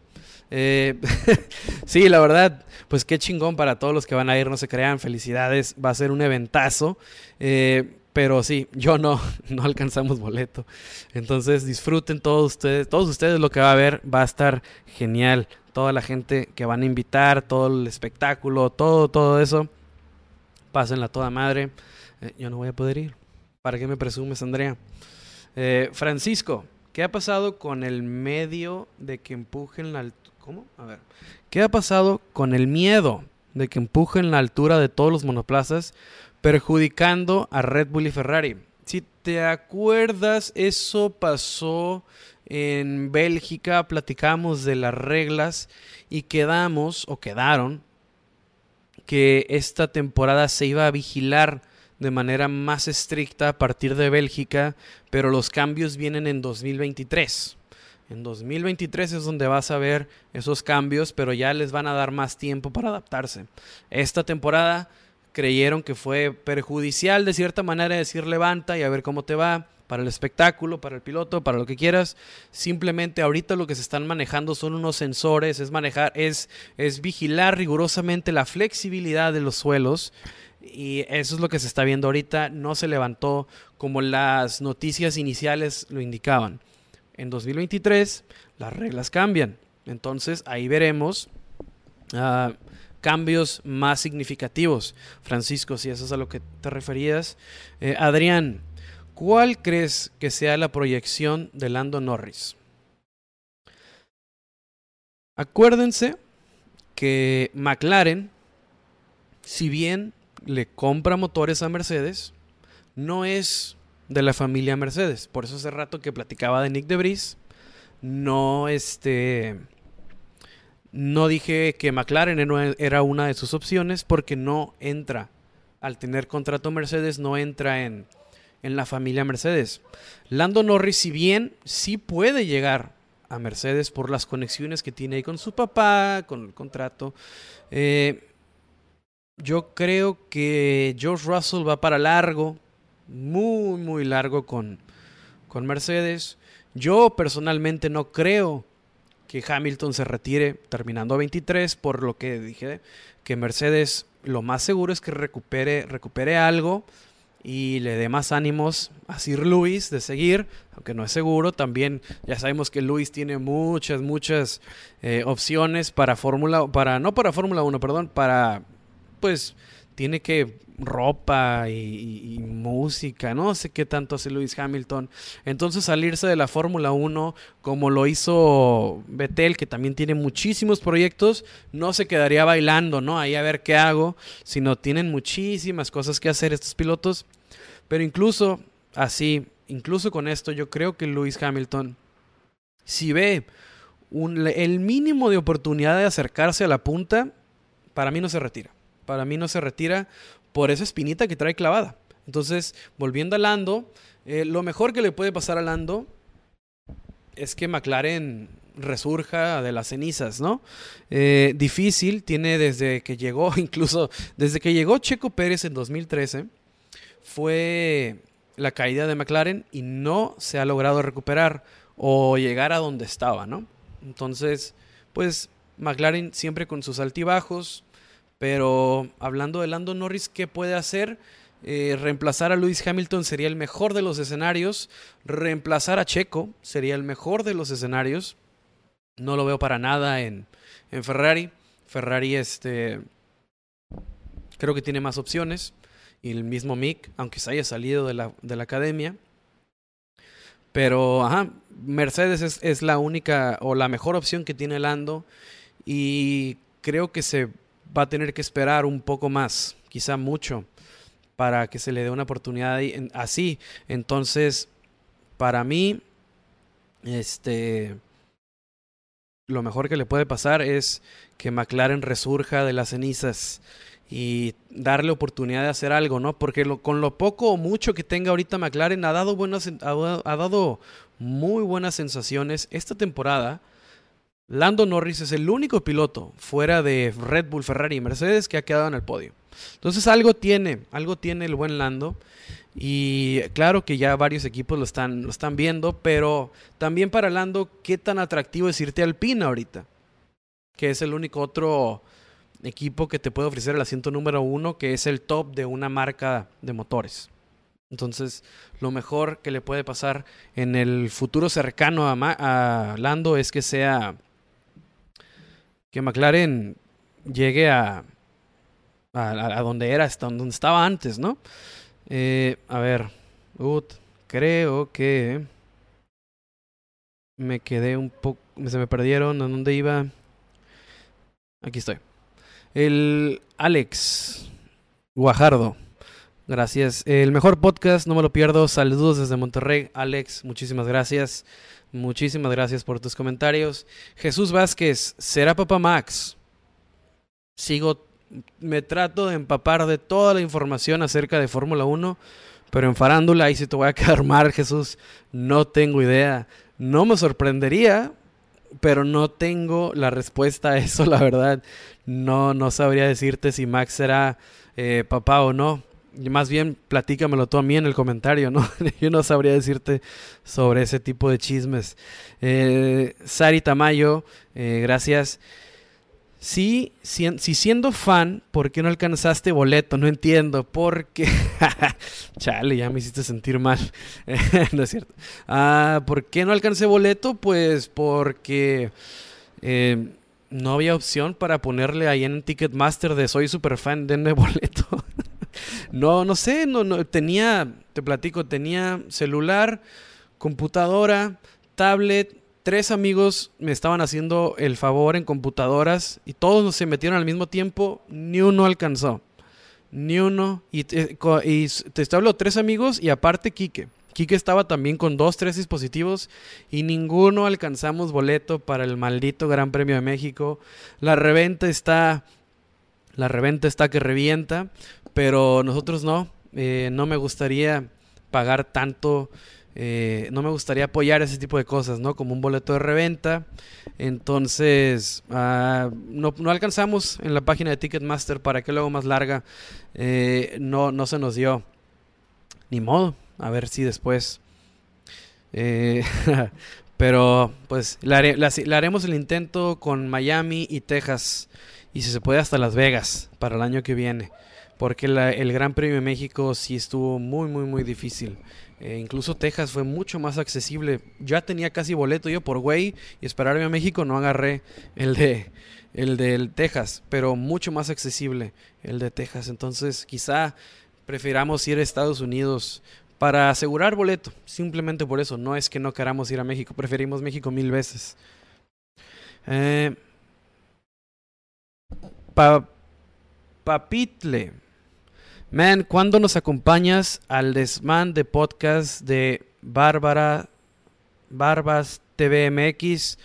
S1: Eh, sí, la verdad, pues qué chingón para todos los que van a ir, no se crean, felicidades, va a ser un eventazo. Eh, pero sí, yo no, no alcanzamos boleto. Entonces disfruten todos ustedes, todos ustedes lo que va a ver va a estar genial. Toda la gente que van a invitar, todo el espectáculo, todo, todo eso. Pásenla toda madre. Eh, yo no voy a poder ir. ¿Para qué me presumes, Andrea? Francisco, ¿qué ha pasado con el medio de que empujen la, ¿Cómo? A ver. ¿Qué ha pasado con el miedo de que empujen la altura de todos los monoplazas, perjudicando a Red Bull y Ferrari? Si te acuerdas, eso pasó en Bélgica, platicamos de las reglas y quedamos, o quedaron, que esta temporada se iba a vigilar de manera más estricta a partir de Bélgica, pero los cambios vienen en 2023. En 2023 es donde vas a ver esos cambios, pero ya les van a dar más tiempo para adaptarse. Esta temporada creyeron que fue perjudicial de cierta manera decir levanta y a ver cómo te va para el espectáculo, para el piloto, para lo que quieras. Simplemente ahorita lo que se están manejando son unos sensores, es manejar, es, es vigilar rigurosamente la flexibilidad de los suelos. Y eso es lo que se está viendo ahorita. No se levantó como las noticias iniciales lo indicaban. En 2023 las reglas cambian. Entonces ahí veremos ah, cambios más significativos. Francisco, si eso es a lo que te referías. Eh, Adrián, ¿cuál crees que sea la proyección de Lando Norris? Acuérdense que McLaren, si bien le compra motores a Mercedes, no es de la familia Mercedes. Por eso hace rato que platicaba de Nick Debris, no este no dije que McLaren era una de sus opciones porque no entra al tener contrato Mercedes no entra en en la familia Mercedes. Lando Norris si bien sí puede llegar a Mercedes por las conexiones que tiene ahí con su papá, con el contrato. Eh, yo creo que George Russell va para largo, muy, muy largo con, con Mercedes. Yo personalmente no creo que Hamilton se retire terminando a 23, por lo que dije que Mercedes lo más seguro es que recupere, recupere algo y le dé más ánimos a Sir Luis de seguir, aunque no es seguro. También ya sabemos que Luis tiene muchas, muchas eh, opciones para Fórmula, para, no para Fórmula 1, perdón, para, pues, tiene que ropa y, música, no sé qué tanto hace Lewis Hamilton. Entonces salirse de la Fórmula 1 como lo hizo Vettel, que también tiene muchísimos proyectos, no se quedaría bailando, ¿no? Ahí a ver qué hago, sino tienen muchísimas cosas que hacer estos pilotos. Pero incluso así, incluso con esto, yo creo que Lewis Hamilton, si ve el mínimo de oportunidad de acercarse a la punta, para mí no se retira para mí no se retira por esa espinita que trae clavada. Entonces, volviendo a Lando, eh, lo mejor que le puede pasar a Lando es que McLaren resurja de las cenizas, ¿no? Eh, difícil, tiene desde que llegó, incluso desde que llegó Checo Pérez en 2013, fue la caída de McLaren y no se ha logrado recuperar o llegar a donde estaba, ¿no? Entonces, pues McLaren siempre con sus altibajos, pero hablando de Lando Norris, ¿qué puede hacer? Eh, reemplazar a Lewis Hamilton sería el mejor de los escenarios. Reemplazar a Checo sería el mejor de los escenarios. No lo veo para nada en, en Ferrari. Ferrari, este. Creo que tiene más opciones. Y el mismo Mick, aunque se haya salido de la, de la academia. Pero, ajá, Mercedes es, es la única o la mejor opción que tiene Lando. Y creo que se va a tener que esperar un poco más, quizá mucho, para que se le dé una oportunidad así. Entonces, para mí, este, lo mejor que le puede pasar es que McLaren resurja de las cenizas y darle oportunidad de hacer algo, ¿no? Porque con lo poco o mucho que tenga ahorita McLaren ha dado buenas, ha dado muy buenas sensaciones esta temporada Lando Norris es el único piloto fuera de Red Bull, Ferrari y Mercedes que ha quedado en el podio. Entonces algo tiene, algo tiene el buen Lando. Y claro que ya varios equipos lo están, lo están viendo, pero también para Lando, ¿qué tan atractivo es irte al PIN ahorita? Que es el único otro equipo que te puede ofrecer el asiento número uno, que es el top de una marca de motores. Entonces, lo mejor que le puede pasar en el futuro cercano a, a Lando es que sea que McLaren llegue a, a, donde era, hasta donde estaba antes, ¿no? Eh, a ver, creo que me quedé un poco, se me perdieron, ¿a dónde iba? Aquí estoy. El Alex Guajardo. Gracias. El mejor podcast, no me lo pierdo. Saludos desde Monterrey. Alex, muchísimas gracias. Muchísimas gracias por tus comentarios. Jesús Vázquez, ¿será Papá Max? Sigo, me trato de empapar de toda la información acerca de Fórmula 1, pero en farándula, ahí sí te voy a quedar mal, Jesús. No tengo idea. No me sorprendería, pero no tengo la respuesta a eso, la verdad. No, no sabría decirte si Max será eh, papá o no más bien platícamelo tú a mí en el comentario, ¿no? Yo no sabría decirte sobre ese tipo de chismes. Eh, Sari Tamayo, eh, gracias. Sí, si, siendo fan, ¿por qué no alcanzaste boleto? No entiendo. Porque. Chale, ya me hiciste sentir mal. no es cierto. Ah, ¿Por qué no alcancé boleto? Pues porque. Eh, no había opción para ponerle ahí en Ticketmaster de soy super fan, denme boleto. No, no sé, no, no, tenía, te platico, tenía celular, computadora, tablet, tres amigos me estaban haciendo el favor en computadoras y todos se metieron al mismo tiempo, ni uno alcanzó. Ni uno. Y, te, y te hablo tres amigos y aparte Quique. Quique estaba también con dos, tres dispositivos y ninguno alcanzamos boleto para el maldito Gran Premio de México. La reventa está, la reventa está que revienta, pero nosotros no. Eh, no me gustaría pagar tanto. Eh, no me gustaría apoyar ese tipo de cosas, ¿no? Como un boleto de reventa. Entonces, ah, no, alcanzamos en la página de Ticketmaster para que luego más larga. Eh, no, no se nos dio. Ni modo. A ver si después. Eh, pero pues le, haremos el intento con Miami y Texas. Y si se puede hasta Las Vegas para el año que viene. Porque el Gran Premio de México sí estuvo muy, muy, muy difícil. Eh, incluso Texas fue mucho más accesible. Ya tenía casi boleto yo por güey y esperarme a México no agarré el de el del Texas, pero mucho más accesible el de Texas. Entonces, quizá prefiramos ir a Estados Unidos para asegurar boleto. Simplemente por eso. No es que no queramos ir a México. Preferimos México mil veces. Eh, papitle. Man, ¿cuándo nos acompañas al desmán de podcast de Bárbara, Barbas TVMX?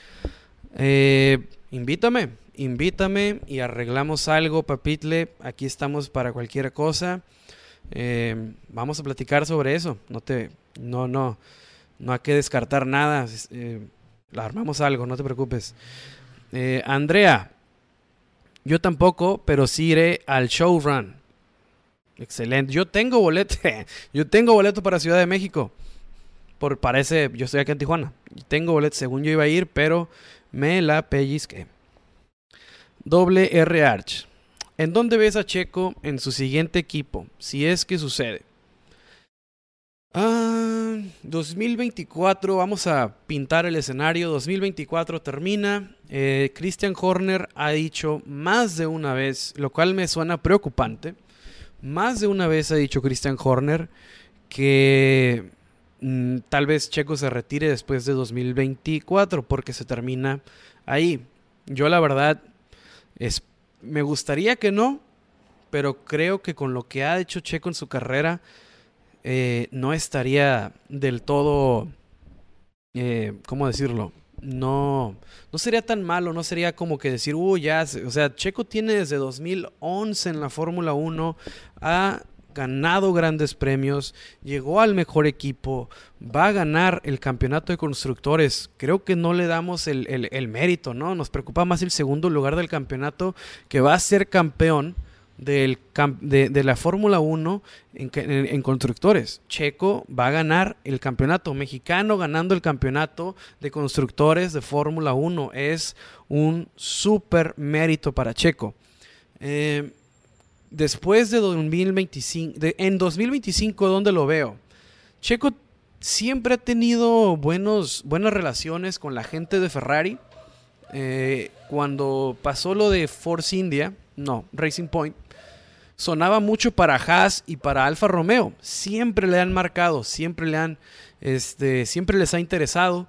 S1: Eh, invítame, invítame y arreglamos algo, papitle. Aquí estamos para cualquier cosa. Eh, vamos a platicar sobre eso. No te, no, no, no hay que descartar nada. Eh, armamos algo, no te preocupes. Eh, Andrea, yo tampoco, pero sí iré al showrun. Excelente. Yo tengo boleto. yo tengo boleto para Ciudad de México. Por parece, yo estoy aquí en Tijuana. Tengo boleto, según yo iba a ir, pero me la pellizqué. Doble R Arch. ¿En dónde ves a Checo en su siguiente equipo? Si es que sucede. Ah, 2024, vamos a pintar el escenario. 2024 termina. Eh, Christian Horner ha dicho más de una vez, lo cual me suena preocupante. Más de una vez ha dicho Christian Horner que mm, tal vez Checo se retire después de 2024 porque se termina ahí. Yo la verdad espero me gustaría que no, pero creo que con lo que ha hecho Checo en su carrera, eh, no estaría del todo, eh, ¿cómo decirlo? No, no sería tan malo, no sería como que decir, uy, ya, o sea, Checo tiene desde 2011 en la Fórmula 1, ha ganado grandes premios, llegó al mejor equipo, va a ganar el campeonato de constructores. Creo que no le damos el, mérito, ¿no? Nos preocupa más el segundo lugar del campeonato, que va a ser campeón del, de, la Fórmula 1 en, en, constructores. Checo va a ganar el campeonato mexicano ganando el campeonato de constructores de Fórmula 1. Es un súper mérito para Checo. Eh, después de 2025, en 2025, ¿dónde lo veo? Checo siempre ha tenido buenos, buenas relaciones con la gente de Ferrari. Eh, cuando pasó lo de Force India, no, Racing Point, sonaba mucho para Haas y para Alfa Romeo. Siempre le han marcado, siempre le han, este, siempre les ha interesado.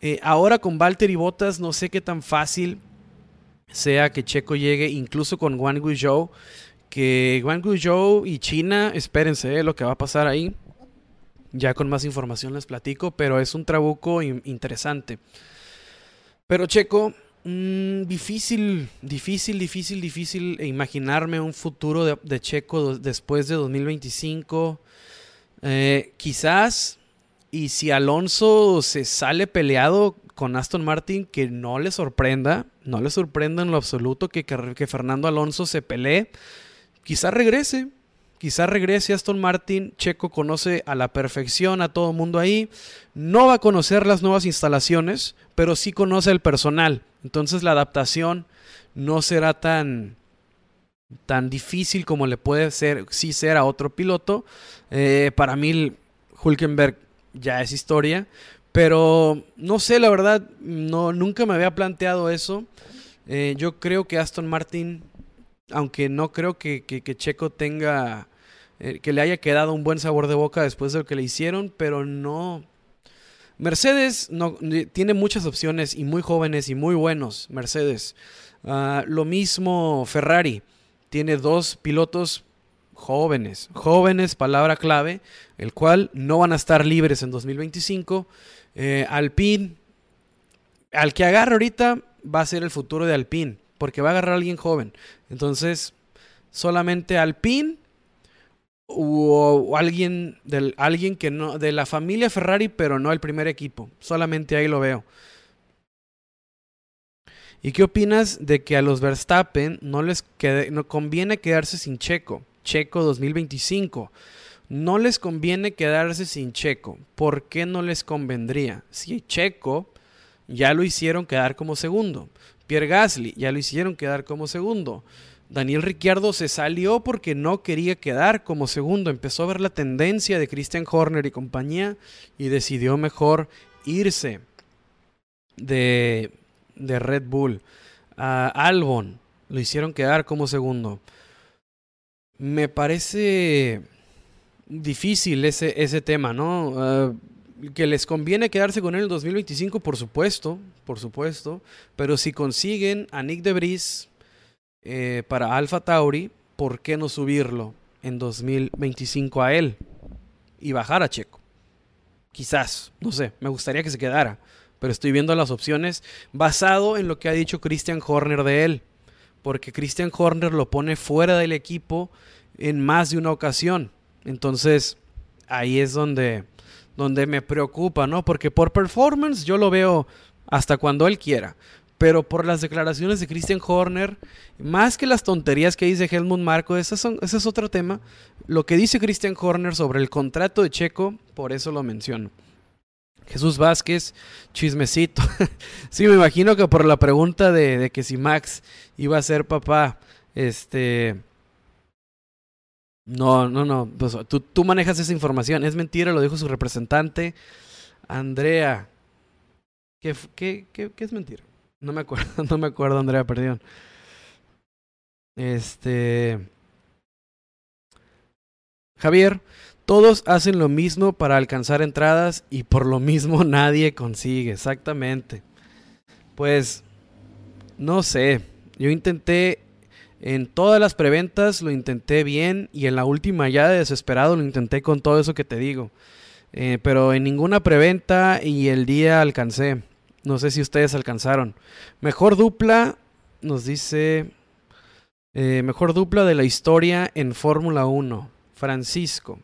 S1: Eh, ahora con Valtteri Bottas, no sé qué tan fácil sea que Checo llegue, incluso con Juan Guizhou que Guan Guizhou y China, espérense eh, lo que va a pasar ahí. Ya con más información les platico, pero es un trabuco interesante. Pero Checo, mm, difícil, difícil, difícil, difícil imaginarme un futuro de, Checo después de 2025. Eh, quizás, y si Alonso se sale peleado con Aston Martin, que no le sorprenda, no le sorprenda en lo absoluto que, que Fernando Alonso se pelee quizá regrese, quizá regrese Aston Martin. Checo conoce a la perfección a todo el mundo ahí. No va a conocer las nuevas instalaciones, pero sí conoce el personal. Entonces la adaptación no será tan, tan difícil como le puede ser, sí ser a otro piloto. Eh, para mí, Hulkenberg ya es historia. Pero no sé, la verdad, no, nunca me había planteado eso. Eh, yo creo que Aston Martin, aunque no creo que, que, Checo tenga, eh, que le haya quedado un buen sabor de boca después de lo que le hicieron, pero no... Mercedes no, tiene muchas opciones y muy jóvenes y muy buenos. Mercedes. Ah, lo mismo Ferrari. Tiene dos pilotos jóvenes. Jóvenes, palabra clave, el cual no van a estar libres en 2025. Eh, Alpine, al que agarre ahorita va a ser el futuro de Alpine, porque va a agarrar a alguien joven. Entonces, solamente Alpine o, alguien del alguien que no de la familia Ferrari, pero no el primer equipo. Solamente ahí lo veo. ¿Y qué opinas de que a los Verstappen no les no conviene quedarse sin Checo? Checo 2025. No les conviene quedarse sin Checo. ¿Por qué no les convendría? Si Checo ya lo hicieron quedar como segundo. Pierre Gasly ya lo hicieron quedar como segundo. Daniel Ricciardo se salió porque no quería quedar como segundo. Empezó a ver la tendencia de Christian Horner y compañía y decidió mejor irse de, de Red Bull. Albon lo hicieron quedar como segundo. Me parece difícil ese, ese tema, ¿no? Ah, que les conviene quedarse con él en el 2025, por supuesto, por supuesto. Pero si consiguen a Nick Debris eh, para Alpha Tauri, ¿por qué no subirlo en 2025 a él y bajar a Checo? Quizás, no sé, me gustaría que se quedara, pero estoy viendo las opciones basado en lo que ha dicho Christian Horner de él, porque Christian Horner lo pone fuera del equipo en más de una ocasión. Entonces, ahí es donde, donde me preocupa, ¿no? Porque por performance yo lo veo hasta cuando él quiera. Pero por las declaraciones de Christian Horner, más que las tonterías que dice Helmut Marco, ese es otro tema. Lo que dice Christian Horner sobre el contrato de Checo, por eso lo menciono. Jesús Vázquez, chismecito. sí, me imagino que por la pregunta de, de, que si Max iba a ser papá, este. No, no, no. Pues, tú, tú manejas esa información. Es mentira, lo dijo su representante. Andrea. ¿Qué, qué, qué, qué es mentira? No me acuerdo, no me acuerdo, Andrea, perdón. Este. Javier, todos hacen lo mismo para alcanzar entradas y por lo mismo nadie consigue, exactamente. Pues, no sé, yo intenté en todas las preventas, lo intenté bien y en la última ya de desesperado lo intenté con todo eso que te digo. Eh, pero en ninguna preventa y el día alcancé. No sé si ustedes alcanzaron. Mejor dupla, nos dice. Eh, mejor dupla de la historia en Fórmula 1. Francisco.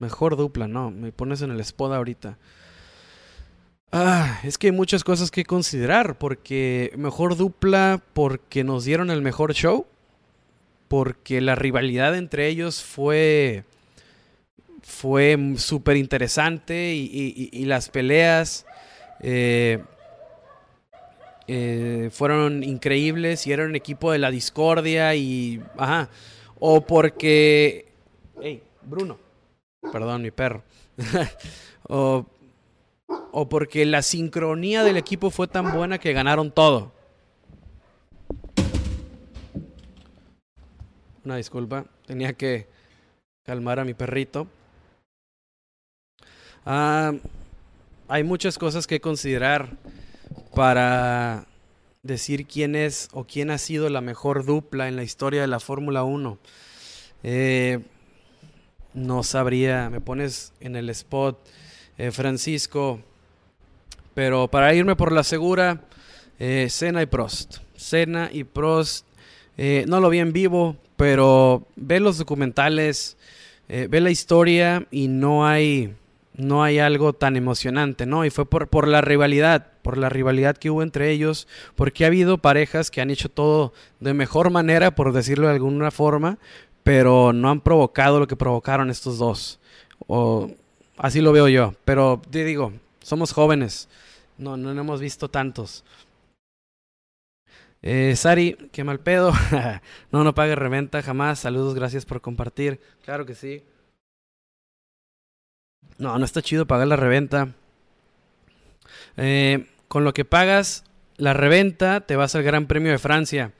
S1: Mejor dupla, no. Me pones en el spot ahorita. Ah, es que hay muchas cosas que considerar. Porque mejor dupla porque nos dieron el mejor show. Porque la rivalidad entre ellos fue. Fue súper interesante. Y, las peleas. Eh, eh, fueron increíbles y eran un equipo de la discordia y... O porque... Hey, Bruno. Perdón, mi perro. o, o porque la sincronía del equipo fue tan buena que ganaron todo. Una disculpa, tenía que calmar a mi perrito. Ah, hay muchas cosas que considerar para decir quién es o quién ha sido la mejor dupla en la historia de la Fórmula 1. Eh, no sabría, me pones en el spot, eh, Francisco, pero para irme por la segura, eh, Senna y Prost. Senna y Prost, no lo vi en vivo, pero ve los documentales, ve la historia y no hay no hay algo tan emocionante, ¿no? Y fue por, por la rivalidad, por la rivalidad que hubo entre ellos, porque ha habido parejas que han hecho todo de mejor manera, por decirlo de alguna forma, pero no han provocado lo que provocaron estos dos. O así lo veo yo. Pero te digo, somos jóvenes, no, no hemos visto tantos. Eh, Sari, qué mal pedo. no, no pague reventa jamás. Saludos, gracias por compartir. Claro que sí. No, no está chido pagar la reventa. Eh, con lo que pagas, la reventa, te vas al Gran Premio de Francia.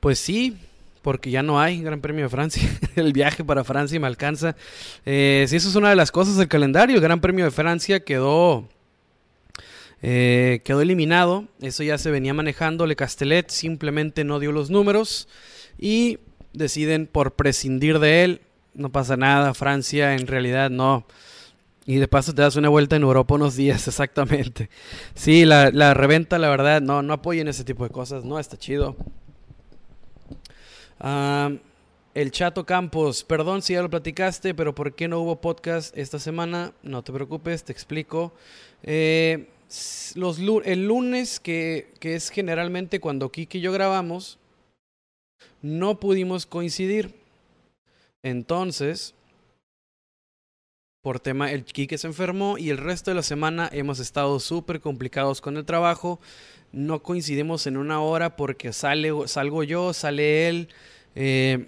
S1: Pues sí, porque ya no hay Gran Premio de Francia. el viaje para Francia me alcanza. Eh, sí, eso es una de las cosas del calendario. El Gran Premio de Francia quedó, eh, quedó eliminado. Eso ya se venía manejando. Le Castellet simplemente no dio los números y deciden por prescindir de él. No pasa nada. Francia en realidad no. Y de paso te das una vuelta en Europa unos días, exactamente. Sí, la, la reventa, la verdad, no, no apoyen ese tipo de cosas. No, está chido el Chato Campos, perdón si ya lo platicaste, pero ¿por qué no hubo podcast esta semana? No te preocupes, te explico. Eh, los, el lunes, que, que, es generalmente cuando Kiki y yo grabamos, no pudimos coincidir. Entonces, por tema, el Kike se enfermó y el resto de la semana hemos estado súper complicados con el trabajo no coincidimos en una hora porque sale, salgo yo, sale él. Eh,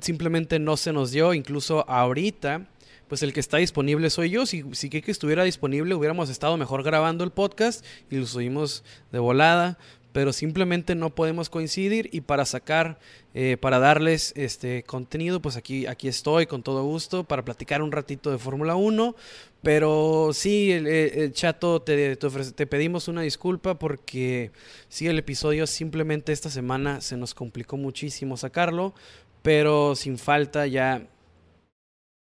S1: simplemente no se nos dio, incluso ahorita, pues el que está disponible soy yo. Si, si estuviera disponible, hubiéramos estado mejor grabando el podcast y lo subimos de volada pero simplemente no podemos coincidir y para sacar, eh, para darles este contenido, pues aquí, aquí estoy con todo gusto para platicar un ratito de Fórmula 1, pero sí, el, chato, te, te, pedimos una disculpa porque sí, el episodio simplemente esta semana se nos complicó muchísimo sacarlo, pero sin falta ya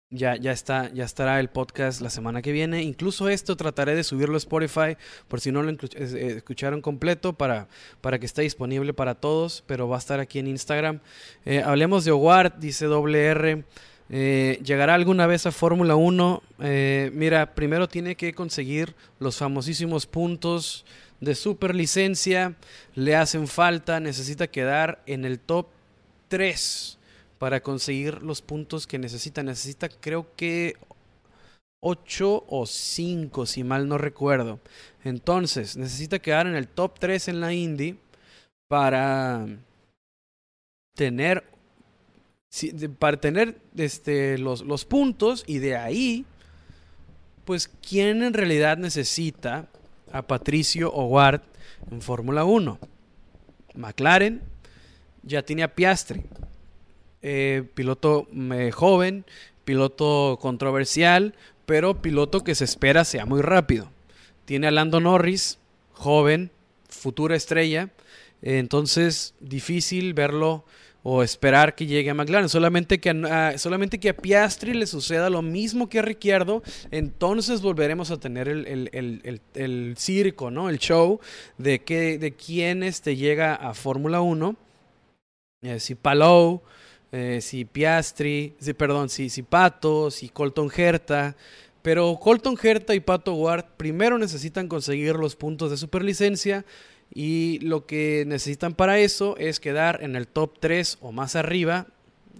S1: ya, ya, está, ya estará el podcast la semana que viene. Incluso esto trataré de subirlo a Spotify por si no lo eh, escucharon completo para, para que esté disponible para todos, pero va a estar aquí en Instagram. Eh, hablemos de Howard, dice WR. Eh, ¿Llegará alguna vez a Fórmula 1? mira, primero tiene que conseguir los famosísimos puntos de super licencia. Le hacen falta, necesita quedar en el top 3 para conseguir los puntos que necesita. Necesita creo que 8 o 5, si mal no recuerdo. Entonces, necesita quedar en el top 3 en la Indy para tener para tener este, los, los puntos y de ahí, pues, ¿quién en realidad necesita a Patricio Howard en Fórmula 1? McLaren ya tiene a Piastri. Eh, piloto eh, joven, piloto controversial, pero piloto que se espera sea muy rápido. Tiene a Lando Norris, joven, futura estrella, entonces difícil verlo o esperar que llegue a McLaren. Solamente que, a, solamente que a Piastri le suceda lo mismo que a Ricciardo, entonces volveremos a tener el, circo, ¿no? El show de, que, de quién este llega a Fórmula 1. Eh, si Palou, eh, si Piastri, si, perdón, si, si Pato, si Colton Herta. Pero Colton Herta y Pato Ward primero necesitan conseguir los puntos de superlicencia y lo que necesitan para eso es quedar en el top 3 o más arriba,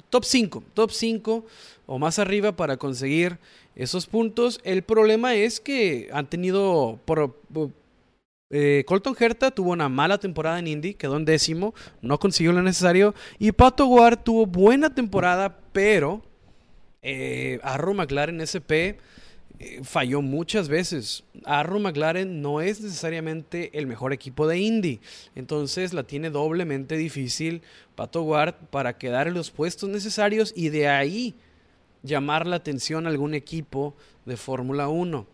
S1: top 5, top 5 o más arriba para conseguir esos puntos. El problema es que han tenido eh, Colton Herta tuvo una mala temporada en Indy, quedó en décimo, no consiguió lo necesario. Y Pato Ward tuvo buena temporada, pero eh, Arrow McLaren SP eh, falló muchas veces. Arrow McLaren no es necesariamente el mejor equipo de Indy, entonces la tiene doblemente difícil Pato Ward para quedar en los puestos necesarios y de ahí llamar la atención a algún equipo de Fórmula 1.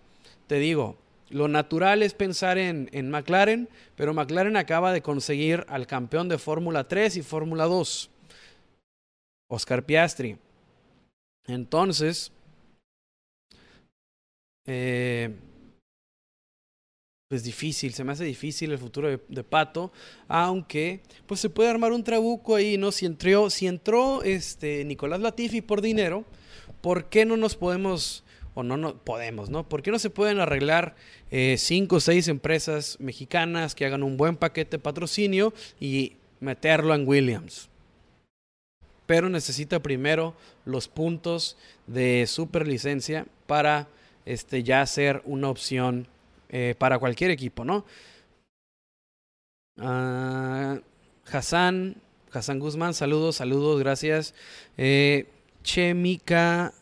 S1: Te digo, lo natural es pensar en, McLaren, pero McLaren acaba de conseguir al campeón de Fórmula 3 y Fórmula 2, Oscar Piastri. Entonces, eh, pues difícil, se me hace difícil el futuro de, Pato, aunque pues se puede armar un trabuco ahí, ¿no? Si entró, si entró este, Nicolás Latifi por dinero, ¿por qué no nos podemos o no, no podemos, ¿no? ¿Por qué no se pueden arreglar eh, cinco o seis empresas mexicanas que hagan un buen paquete de patrocinio y meterlo en Williams? Pero necesita primero los puntos de superlicencia para este, ya ser una opción eh, para cualquier equipo, ¿no? Uh, Hassan, Hassan Guzmán, saludos, saludos, gracias. Eh, Chemica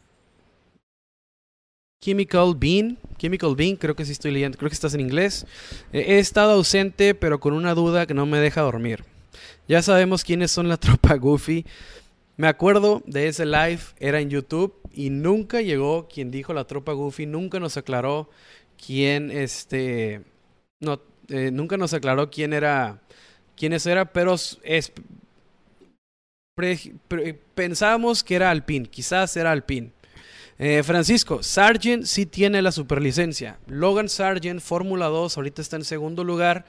S1: Chemical Bean. Chemical Bean, creo que sí estoy leyendo, creo que estás en inglés. Eh, he estado ausente, pero con una duda que no me deja dormir. Ya sabemos quiénes son la tropa Goofy. Me acuerdo de ese live, era en YouTube y nunca llegó quien dijo la tropa Goofy, nunca nos aclaró quién este no eh, nunca nos aclaró quién era quiénes era, pero es pensábamos que era Alpine, quizás era Alpine. Eh, Francisco, Sargent sí tiene la superlicencia. Logan Sargent, Fórmula 2, ahorita está en segundo lugar.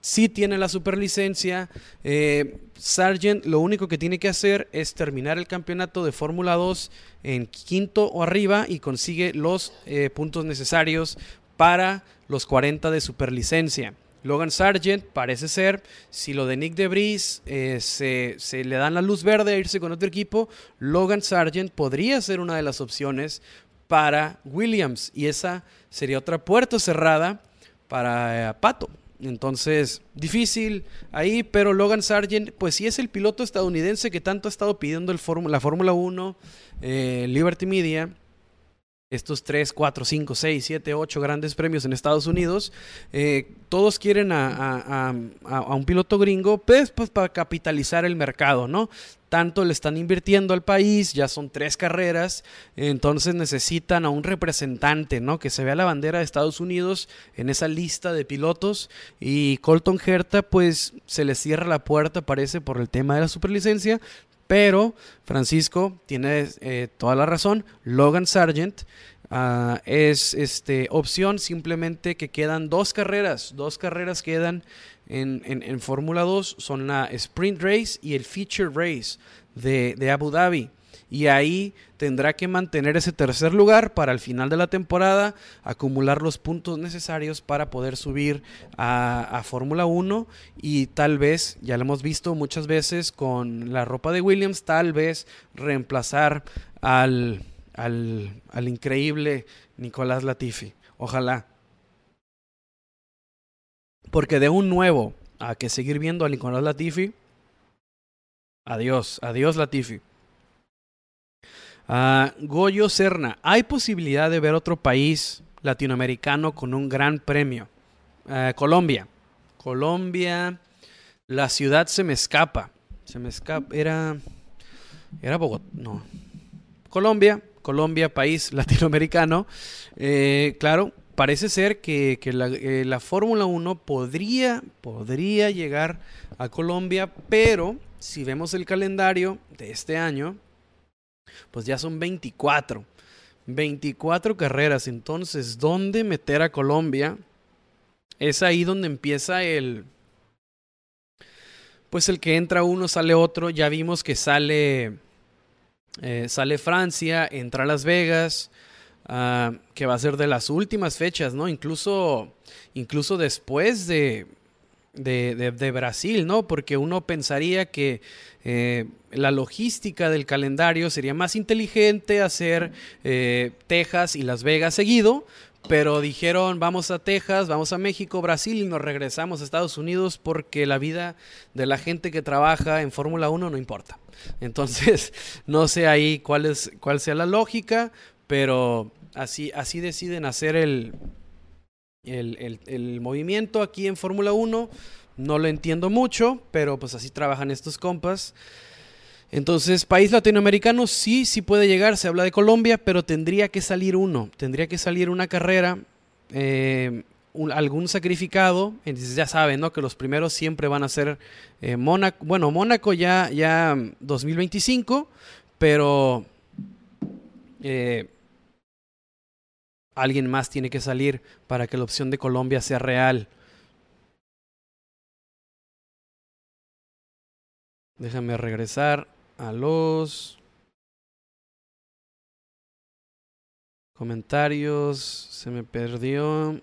S1: Sí tiene la superlicencia. Eh, Sargent lo único que tiene que hacer es terminar el campeonato de Fórmula 2 en quinto o arriba y consigue los eh, puntos necesarios para los 40 de superlicencia. Logan Sargent parece ser, si lo de Nick DeBris eh, se, le dan la luz verde a irse con otro equipo, Logan Sargent podría ser una de las opciones para Williams y esa sería otra puerta cerrada para eh, Pato. Entonces, difícil ahí, pero Logan Sargent, pues sí es el piloto estadounidense que tanto ha estado pidiendo la Fórmula 1, eh, Liberty Media estos 3, 4, 5, 6, 7, 8 grandes premios en Estados Unidos, eh, todos quieren a, un piloto gringo, pues, pues, para capitalizar el mercado, ¿no? Tanto le están invirtiendo al país, ya son tres carreras, entonces necesitan a un representante, ¿no? Que se vea la bandera de Estados Unidos en esa lista de pilotos y Colton Herta, pues se le cierra la puerta, parece, por el tema de la superlicencia, pero Francisco tiene eh, toda la razón. Logan Sargent ah, es este, opción simplemente que quedan dos carreras. Dos carreras quedan en, en, Fórmula 2. Son la Sprint Race y el Feature Race de, de Abu Dhabi y ahí tendrá que mantener ese tercer lugar para al final de la temporada acumular los puntos necesarios para poder subir a, Fórmula 1 y tal vez, ya lo hemos visto muchas veces con la ropa de Williams, tal vez reemplazar al, al, al increíble Nicolás Latifi. Ojalá. Porque de un nuevo a que seguir viendo a Nicolás Latifi, adiós, adiós Latifi. Goyo Serna, ¿hay posibilidad de ver otro país latinoamericano con un gran premio? Ah, Colombia. Colombia, la ciudad se me escapa. Se me escapa, era... Era Bogotá, no. Colombia, Colombia, país latinoamericano. Eh, claro, parece ser que, la, eh, la Fórmula 1 podría, podría llegar a Colombia, pero si vemos el calendario de este año, pues ya son 24. 24 carreras. Entonces, ¿dónde meter a Colombia? Es ahí donde empieza el... Pues el que entra uno, sale otro. Ya vimos que sale... Eh, sale Francia, entra Las Vegas, ah, que va a ser de las últimas fechas, ¿no? Incluso, incluso después de, de, de, Brasil, ¿no? Porque uno pensaría que eh, la logística del calendario sería más inteligente hacer eh, Texas y Las Vegas seguido, pero dijeron vamos a Texas, vamos a México, Brasil y nos regresamos a Estados Unidos porque la vida de la gente que trabaja en Fórmula 1 no importa. Entonces, no sé ahí cuál, es, cuál sea la lógica, pero así, así deciden hacer el, el, movimiento aquí en Fórmula 1 no lo entiendo mucho, pero pues así trabajan estos compas. Entonces, país latinoamericano sí, sí puede llegar, se habla de Colombia, pero tendría que salir uno, tendría que salir una carrera, eh, algún sacrificado, entonces ya saben, ¿no? Que los primeros siempre van a ser eh, Mónaco, bueno, Mónaco ya, ya 2025, pero eh, alguien más tiene que salir para que la opción de Colombia sea real. Déjame regresar a los comentarios. Se me perdió.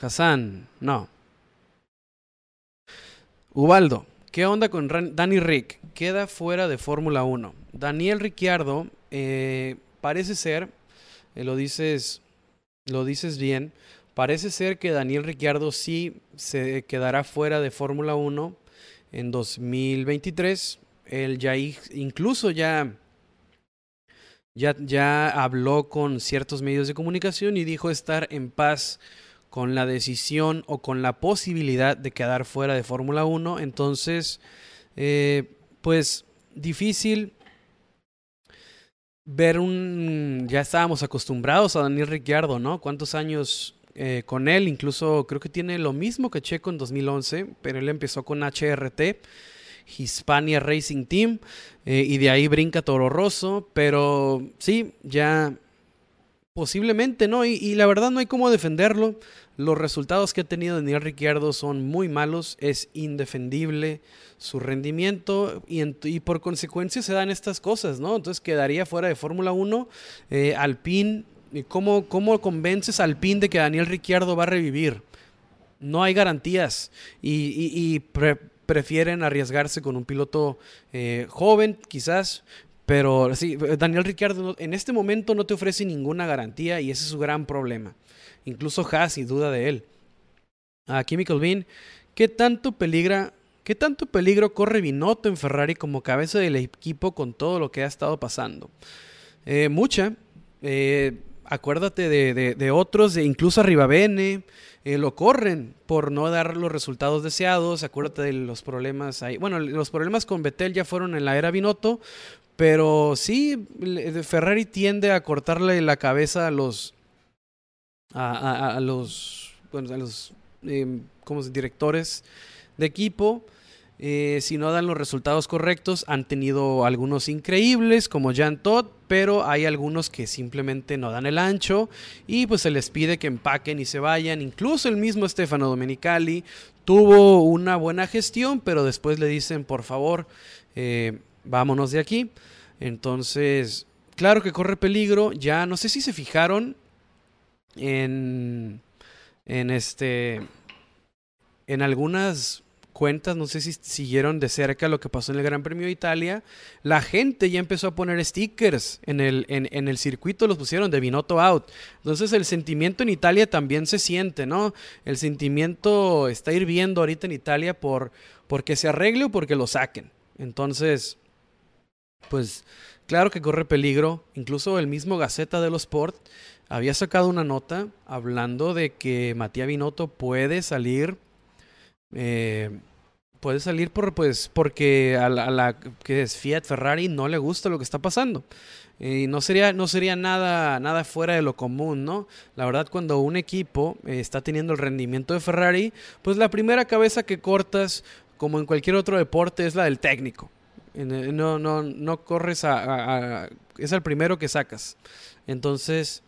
S1: Hassan, no. Ubaldo, ¿qué onda con Danny Rick? Queda fuera de Fórmula 1. Daniel Ricciardo, eh, parece ser, eh, lo dices lo dices bien. Parece ser que Daniel Ricciardo sí se quedará fuera de Fórmula 1 en 2023. Él ya incluso ya ya, ya habló con ciertos medios de comunicación y dijo estar en paz con la decisión o con la posibilidad de quedar fuera de Fórmula 1. Entonces, eh, pues difícil ver un... Ya estábamos acostumbrados a Daniel Ricciardo, ¿no? ¿Cuántos años eh, con él? Incluso creo que tiene lo mismo que Checo en 2011, pero él empezó con HRT. Hispania Racing Team eh, y de ahí brinca Toro Rosso, pero sí, ya posiblemente, ¿no? Y, la verdad no hay cómo defenderlo. Los resultados que ha tenido Daniel Ricciardo son muy malos, es indefendible su rendimiento y, y, por consecuencia se dan estas cosas, ¿no? Entonces quedaría fuera de Fórmula 1. Eh, Alpine, ¿cómo, ¿cómo convences a Alpine de que Daniel Ricciardo va a revivir? No hay garantías y, prefieren arriesgarse con un piloto eh, joven, quizás, pero sí, Daniel Ricciardo en este momento no te ofrece ninguna garantía y ese es su gran problema. Incluso Haas y duda de él. A Chemical Bean, ¿qué tanto peligra ¿Qué tanto peligro corre Binotto en Ferrari como cabeza del equipo con todo lo que ha estado pasando? Eh, mucha. Eh, acuérdate de, otros, incluso a Rivabene, eh, lo corren por no dar los resultados deseados. Acuérdate de los problemas ahí. Bueno, los problemas con Betel ya fueron en la era Binotto, pero sí, Ferrari tiende a cortarle la cabeza a los. A, los. Bueno, a los. como directores de equipo. Eh, si no dan los resultados correctos, han tenido algunos increíbles como Jan Todd, pero hay algunos que simplemente no dan el ancho y pues se les pide que empaquen y se vayan. Incluso el mismo Stefano Domenicali tuvo una buena gestión, pero después le dicen, por favor, eh, vámonos de aquí. Entonces, claro que corre peligro. Ya no sé si se fijaron en, en este, en algunas cuentas, no sé si siguieron de cerca lo que pasó en el Gran Premio de Italia, la gente ya empezó a poner stickers en el, en, el circuito, los pusieron de Binotto out. Entonces el sentimiento en Italia también se siente, ¿no? El sentimiento está hirviendo ahorita en Italia por porque se arregle o porque lo saquen. Entonces, pues claro que corre peligro. Incluso el mismo Gaceta de los Sport había sacado una nota hablando de que Matías Binotto puede salir eh, puede salir por, pues, porque a la, que es Fiat Ferrari no le gusta lo que está pasando. Y no sería, no sería nada, nada fuera de lo común, ¿no? La verdad, cuando un equipo eh, está teniendo el rendimiento de Ferrari, pues la primera cabeza que cortas, como en cualquier otro deporte, es la del técnico. No, no, no corres a, Es el primero que sacas. Entonces,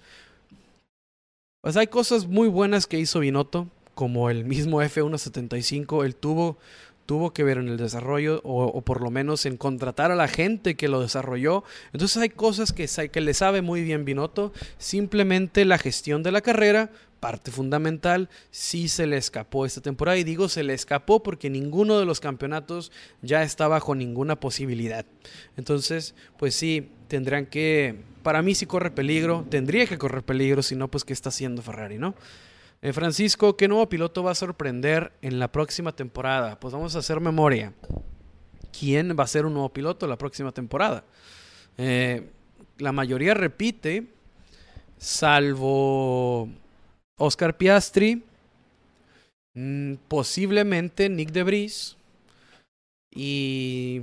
S1: pues hay cosas muy buenas que hizo Binotto como el mismo F175, él tuvo, tuvo que ver en el desarrollo o, por lo menos en contratar a la gente que lo desarrolló. Entonces hay cosas que, que le sabe muy bien Binotto. Simplemente la gestión de la carrera, parte fundamental, sí se le escapó esta temporada. Y digo se le escapó porque ninguno de los campeonatos ya está bajo ninguna posibilidad. Entonces, pues sí, tendrán que... Para mí sí corre peligro, tendría que correr peligro, si no, pues ¿qué está haciendo Ferrari, no? Eh, Francisco, ¿qué nuevo piloto va a sorprender en la próxima temporada? Pues vamos a hacer memoria. ¿Quién va a ser un nuevo piloto la próxima temporada? Eh, la mayoría repite, salvo Oscar Piastri, mm, posiblemente Nick Debris y...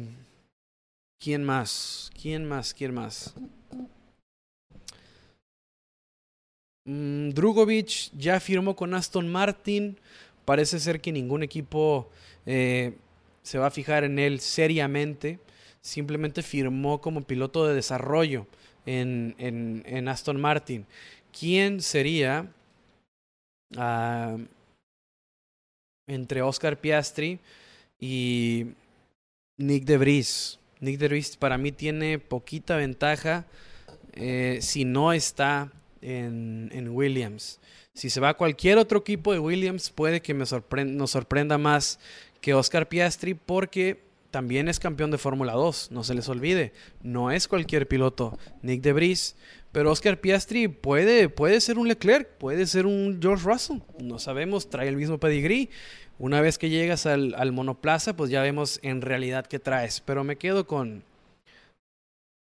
S1: ¿Quién más? ¿Quién más? ¿Quién más? Mm, Drugovic ya firmó con Aston Martin. Parece ser que ningún equipo eh, se va a fijar en él seriamente. Simplemente firmó como piloto de desarrollo en, en, Aston Martin. ¿Quién sería ah, entre Oscar Piastri y Nick de Vries? Nick de Vries para mí tiene poquita ventaja eh, si no está en, Williams. Si se va a cualquier otro equipo de Williams, puede que me nos sorprenda más que Oscar Piastri porque también es campeón de Fórmula 2, no se les olvide, no es cualquier piloto, Nick de Debris, pero Oscar Piastri puede, puede ser un Leclerc, puede ser un George Russell, no sabemos, trae el mismo pedigrí. Una vez que llegas al, al monoplaza, pues ya vemos en realidad qué traes, pero me quedo con,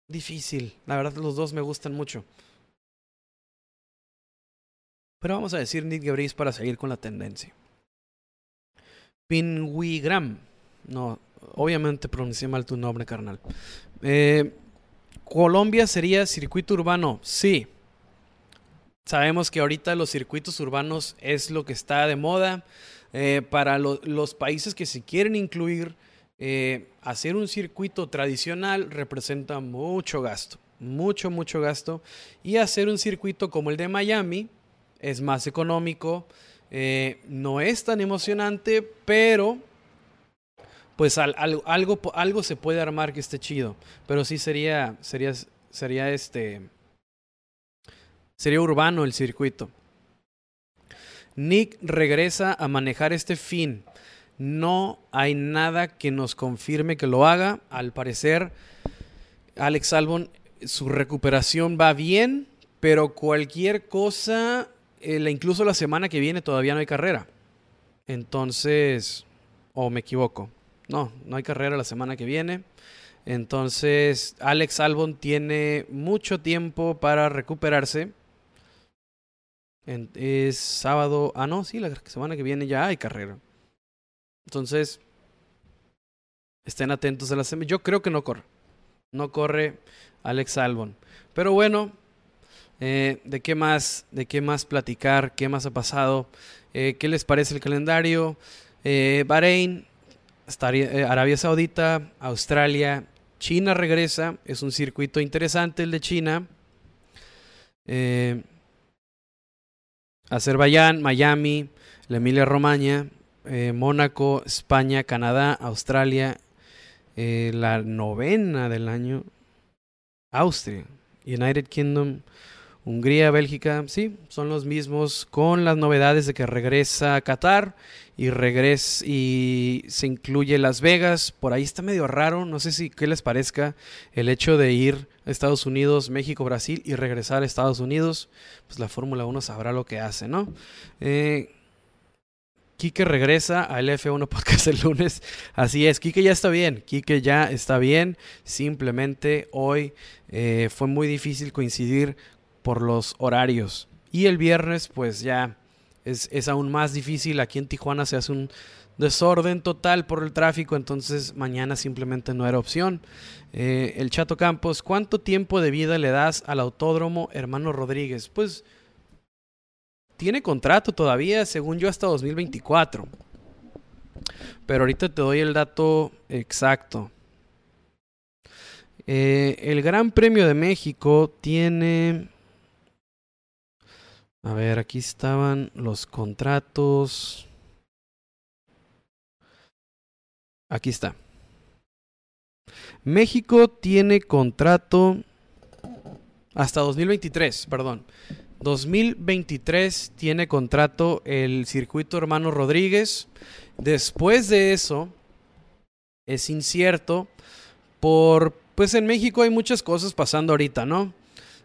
S1: difícil. La verdad, los dos me gustan mucho. Pero vamos a decir Nick Gebris para seguir con la tendencia. Pinwigram. No, obviamente pronuncié mal tu nombre, carnal. Eh, Colombia sería circuito urbano. Sí. Sabemos que ahorita los circuitos urbanos es lo que está de moda. Eh, para los países que se quieren incluir, eh, hacer un circuito tradicional representa mucho gasto. Mucho, mucho gasto. Y hacer un circuito como el de Miami es más económico. Eh, no es tan emocionante, pero pues algo, algo se puede armar que esté chido. Pero sí sería, sería, sería este, sería urbano el circuito. Nick regresa a manejar este fin. No hay nada que nos confirme que lo haga. Al parecer, Alex Albon, su recuperación va bien, pero cualquier cosa incluso la semana que viene todavía no hay carrera. Entonces, o me equivoco. No, no hay carrera la semana que viene. Entonces, Alex Albon tiene mucho tiempo para recuperarse. es sábado. Ah, no, sí, la semana que viene ya hay carrera. Entonces, estén atentos a la semana. Yo creo que no corre. No corre Alex Albon. Pero bueno, eh, ¿De qué más? ¿De qué más platicar? ¿Qué más ha pasado? Eh, ¿Qué les parece el calendario? Eh, Bahrein, Arabia Saudita, Australia, China regresa. Es un circuito interesante el de China. Azerbaiyán, Miami, la Emilia Romagna, Mónaco, España, Canadá, Australia, la novena del año, Austria, United Kingdom, Hungría, Bélgica, sí, son los mismos con las novedades de que regresa a Qatar y regresa y se incluye Las Vegas. Por ahí está medio raro, no sé si qué les parezca el hecho de ir a Estados Unidos, México, Brasil y regresar a Estados Unidos. Pues la Fórmula 1 sabrá lo que hace, ¿no? Eh, regresa al F1 Podcast el lunes. Así es, Quique ya está bien. Quique ya está bien. Simplemente hoy eh, fue muy difícil coincidir por los horarios. Y el viernes, pues ya es, es, aún más difícil. Aquí en Tijuana se hace un desorden total por el tráfico, entonces mañana simplemente no era opción. Eh, el Chato Campos, ¿cuánto tiempo de vida le das al autódromo hermano Rodríguez? Pues tiene contrato todavía, según yo, hasta 2024. Pero ahorita te doy el dato exacto. Eh, el Gran Premio de México tiene a ver, aquí estaban los contratos. Aquí está. México tiene contrato hasta 2023, perdón. 2023 tiene contrato el circuito hermano Rodríguez. Después de eso es incierto por pues en México hay muchas cosas pasando ahorita, ¿no?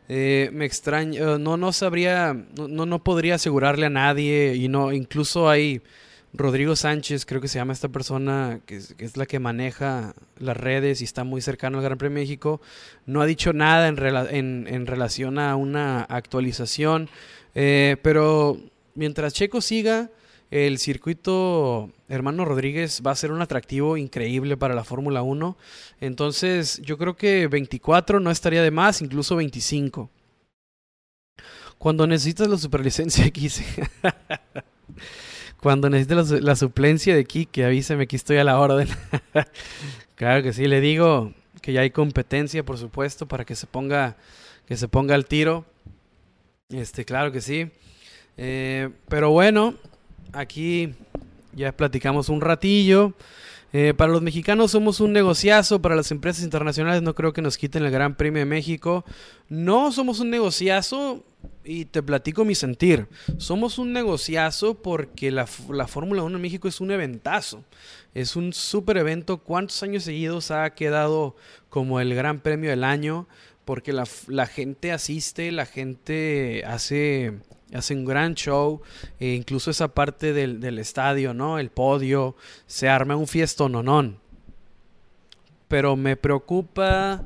S1: Eh, me extraña, eh, no, no sabría, no, no podría asegurarle a nadie y no, incluso hay Rodrigo Sánchez, creo que se llama esta persona, que es, la que maneja las redes y está muy cercano al Gran Premio de México, no ha dicho nada en, en, relación a una actualización, eh, pero mientras Checo siga, el circuito Hermano Rodríguez va a ser un atractivo increíble para la Fórmula 1. Entonces yo creo que 24 no estaría de más, incluso 25. Cuando necesitas la superlicencia aquí, Cuando necesitas la, suplencia de aquí, que avíseme que estoy a la orden. claro que sí, le digo que ya hay competencia, por supuesto, para que se ponga, que se ponga al tiro. Este, claro que sí. Eh, pero bueno, aquí ya platicamos un ratillo. Eh, para los mexicanos somos un negociazo, para las empresas internacionales no creo que nos quiten el Gran Premio de México. No somos un negociazo y te platico mi sentir. Somos un negociazo porque la, la Fórmula 1 en México es un eventazo. Es un super evento. ¿Cuántos años seguidos ha quedado como el Gran Premio del año? Porque la, la gente asiste, la gente hace hace un gran show, e incluso esa parte del, del, estadio, ¿no? El podio, se arma un fiestononón. Pero me preocupa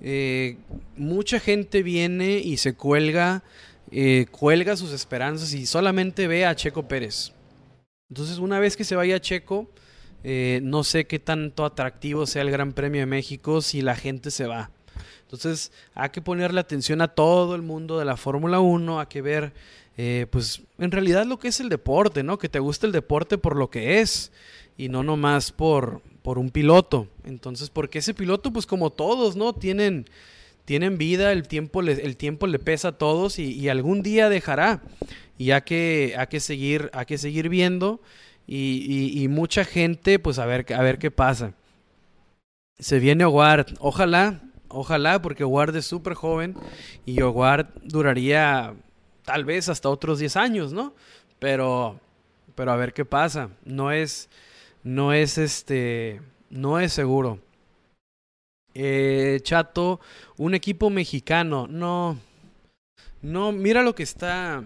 S1: eh, mucha gente viene y se cuelga, eh, cuelga sus esperanzas y solamente ve a Checo Pérez. Entonces, una vez que se vaya a Checo, eh, no sé qué tanto atractivo sea el Gran Premio de México si la gente se va. Entonces, hay que ponerle atención a todo el mundo de la Fórmula 1, hay que ver, pues, en realidad lo que es el deporte, ¿no? Que te guste el deporte por lo que es y no nomás por, por un piloto. Entonces, porque ese piloto, pues como todos, ¿no? Tienen, tienen vida, el tiempo, le, el tiempo le pesa a todos y, algún día dejará. Y hay que, hay que, seguir, hay que seguir viendo y, mucha gente, pues a ver, a ver qué pasa. Se viene Ward, ojalá, ojalá, porque Ward es súper joven y Ward duraría tal vez hasta otros 10 años, ¿no? Pero, pero a ver qué pasa. No es, no es este, no es seguro. Eh, Chato, un equipo mexicano, no, no, mira lo que está,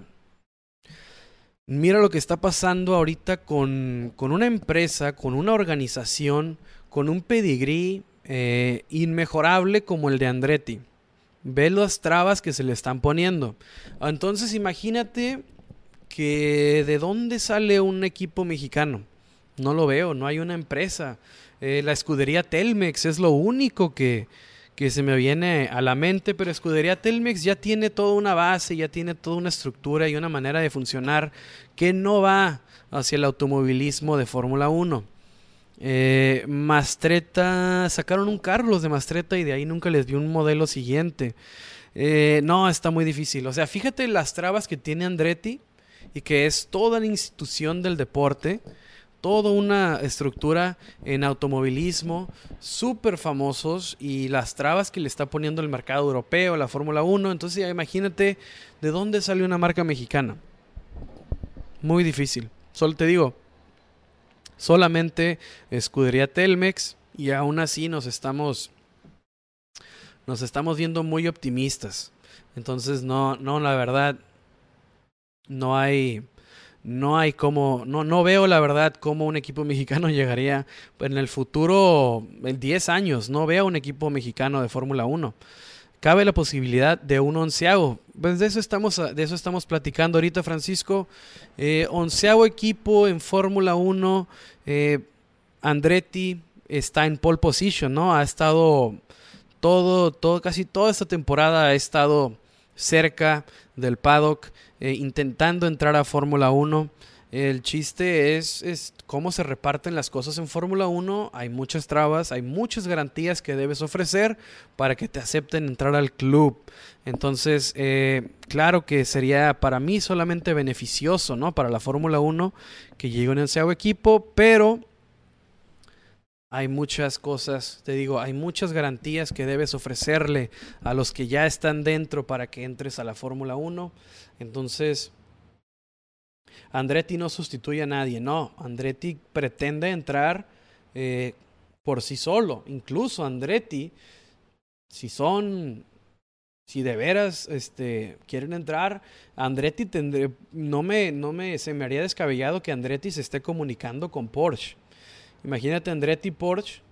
S1: mira lo que está pasando ahorita con, con una empresa, con una organización, con un pedigrí eh, inmejorable como el de Andretti. Ve las trabas que se le están poniendo. Entonces imagínate que de dónde sale un equipo mexicano. No lo veo, no hay una empresa. Eh, la escudería Telmex es lo único que, que se me viene a la mente, pero escudería Telmex ya tiene toda una base, ya tiene toda una estructura y una manera de funcionar que no va hacia el automovilismo de Fórmula 1. Eh, Mastreta, sacaron un Carlos de Mastreta y de ahí nunca les dio un modelo siguiente. Eh, no, está muy difícil. O sea, fíjate las trabas que tiene Andretti y que es toda la institución del deporte toda una estructura en automovilismo, súper famosos y las trabas que le está poniendo el mercado europeo, la Fórmula 1. Entonces imagínate de dónde sale una marca mexicana. Muy difícil. Solo te digo, solamente escudería Telmex y aún así nos estamos nos estamos viendo muy optimistas. Entonces no no la verdad no hay no hay como, no, no veo la verdad cómo un equipo mexicano llegaría en el futuro, en 10 años, no veo un equipo mexicano de Fórmula 1. Cabe la posibilidad de un onceavo. Pues de eso estamos, de eso estamos platicando ahorita, Francisco. Eh, onceavo equipo en Fórmula 1. Eh, Andretti está en pole position, ¿no? Ha estado todo, todo, casi toda esta temporada ha estado cerca del paddock. Eh, intentando entrar a Fórmula 1. El chiste es, es, cómo se reparten las cosas en Fórmula 1. Hay muchas trabas, hay muchas garantías que debes ofrecer para que te acepten entrar al club. Entonces, eh, claro que sería para mí solamente beneficioso, ¿no? Para la Fórmula 1 que llegue un onceavo equipo, pero hay muchas cosas, te digo, hay muchas garantías que debes ofrecerle a los que ya están dentro para que entres a la Fórmula 1. Entonces, Andretti no sustituye a nadie, no, Andretti pretende entrar eh, por sí solo. Incluso Andretti, si son, si de veras este, quieren entrar, Andretti tendré, no me, no me, se me haría descabellado que Andretti se esté comunicando con Porsche. Imagínate Andretti y Porsche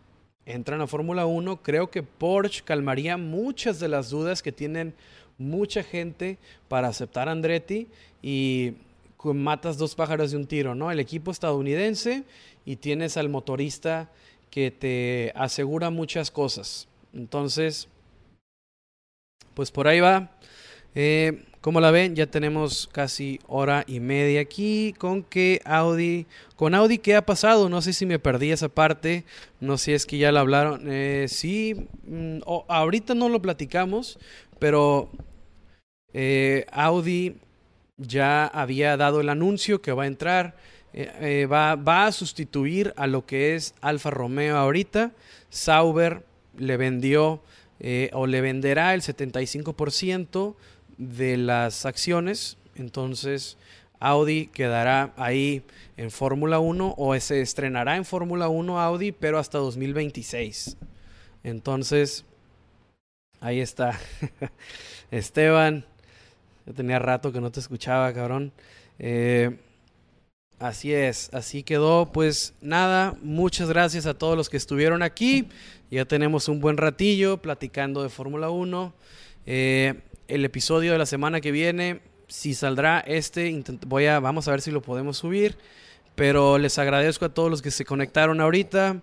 S1: entran a Fórmula 1. Creo que Porsche calmaría muchas de las dudas que tienen mucha gente para aceptar a Andretti y matas dos pájaros de un tiro, ¿no? El equipo estadounidense y tienes al motorista que te asegura muchas cosas. Entonces, pues por ahí va. Eh, como la ven, ya tenemos casi hora y media aquí con que Audi, con Audi, ¿qué ha pasado? No sé si me perdí esa parte, no sé si es que ya la hablaron. Eh, sí, mm, ahorita no lo platicamos, pero eh, Audi ya había dado el anuncio que va a entrar, eh, va, va, a sustituir a lo que es Alfa Romeo ahorita. Sauber le vendió o le venderá el 75% de las acciones. Entonces Audi quedará ahí en Fórmula 1 o se estrenará en Fórmula 1 Audi, pero hasta 2026. Entonces, ahí está. Esteban, yo tenía rato que no te escuchaba, cabrón. Eh, Así es, así quedó. Pues nada, muchas gracias a todos los que estuvieron aquí. Ya tenemos un buen ratillo platicando de Fórmula 1. Eh, el episodio de la semana que viene, si saldrá este, voy a, vamos a ver si lo podemos subir. Pero les agradezco a todos los que se conectaron ahorita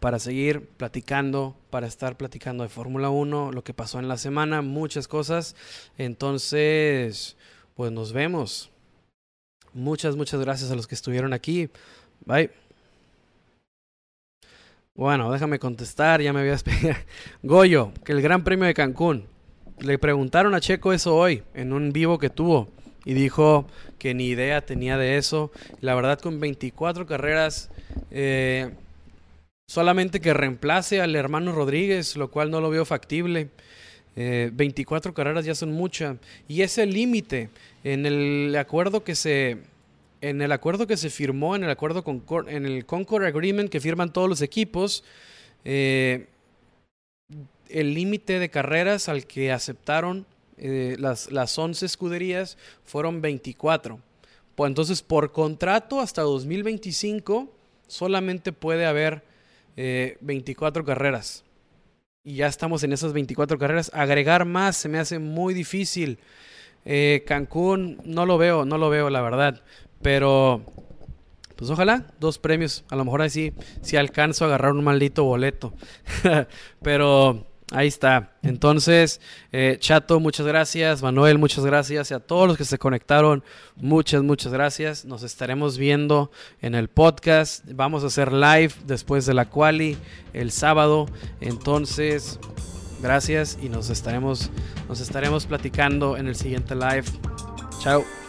S1: para seguir platicando, para estar platicando de Fórmula 1, lo que pasó en la semana, muchas cosas. Entonces, pues nos vemos. Muchas, muchas gracias a los que estuvieron aquí. Bye. Bueno, déjame contestar, ya me había despedido. Goyo, que el Gran Premio de Cancún. Le preguntaron a Checo eso hoy, en un vivo que tuvo, y dijo que ni idea tenía de eso. La verdad, con 24 carreras, eh, solamente que reemplace al hermano Rodríguez, lo cual no lo veo factible. 24 eh, carreras ya son muchas. Y ese límite en el acuerdo que se en el acuerdo que se firmó, en el acuerdo con, en el Concord Agreement que firman todos los equipos, eh, el límite de carreras al que aceptaron eh, las, las 11 escuderías fueron 24. Pues entonces, por contrato hasta 2025, solamente puede haber 24 carreras y ya estamos en esas 24 carreras. Agregar más se me hace muy difícil. Eh, Cancún no lo veo, no lo veo la verdad. Pero, pues ojalá, dos premios. A lo mejor así, si alcanzo a agarrar un maldito boleto. Pero Ahí está. Entonces, eh, Chato, muchas gracias. Manuel, muchas gracias. Y a todos los que se conectaron, muchas, muchas gracias. Nos estaremos viendo en el podcast. Vamos a hacer live después de la quali el sábado. Entonces, gracias y nos estaremos, nos estaremos platicando en el siguiente live. Chao.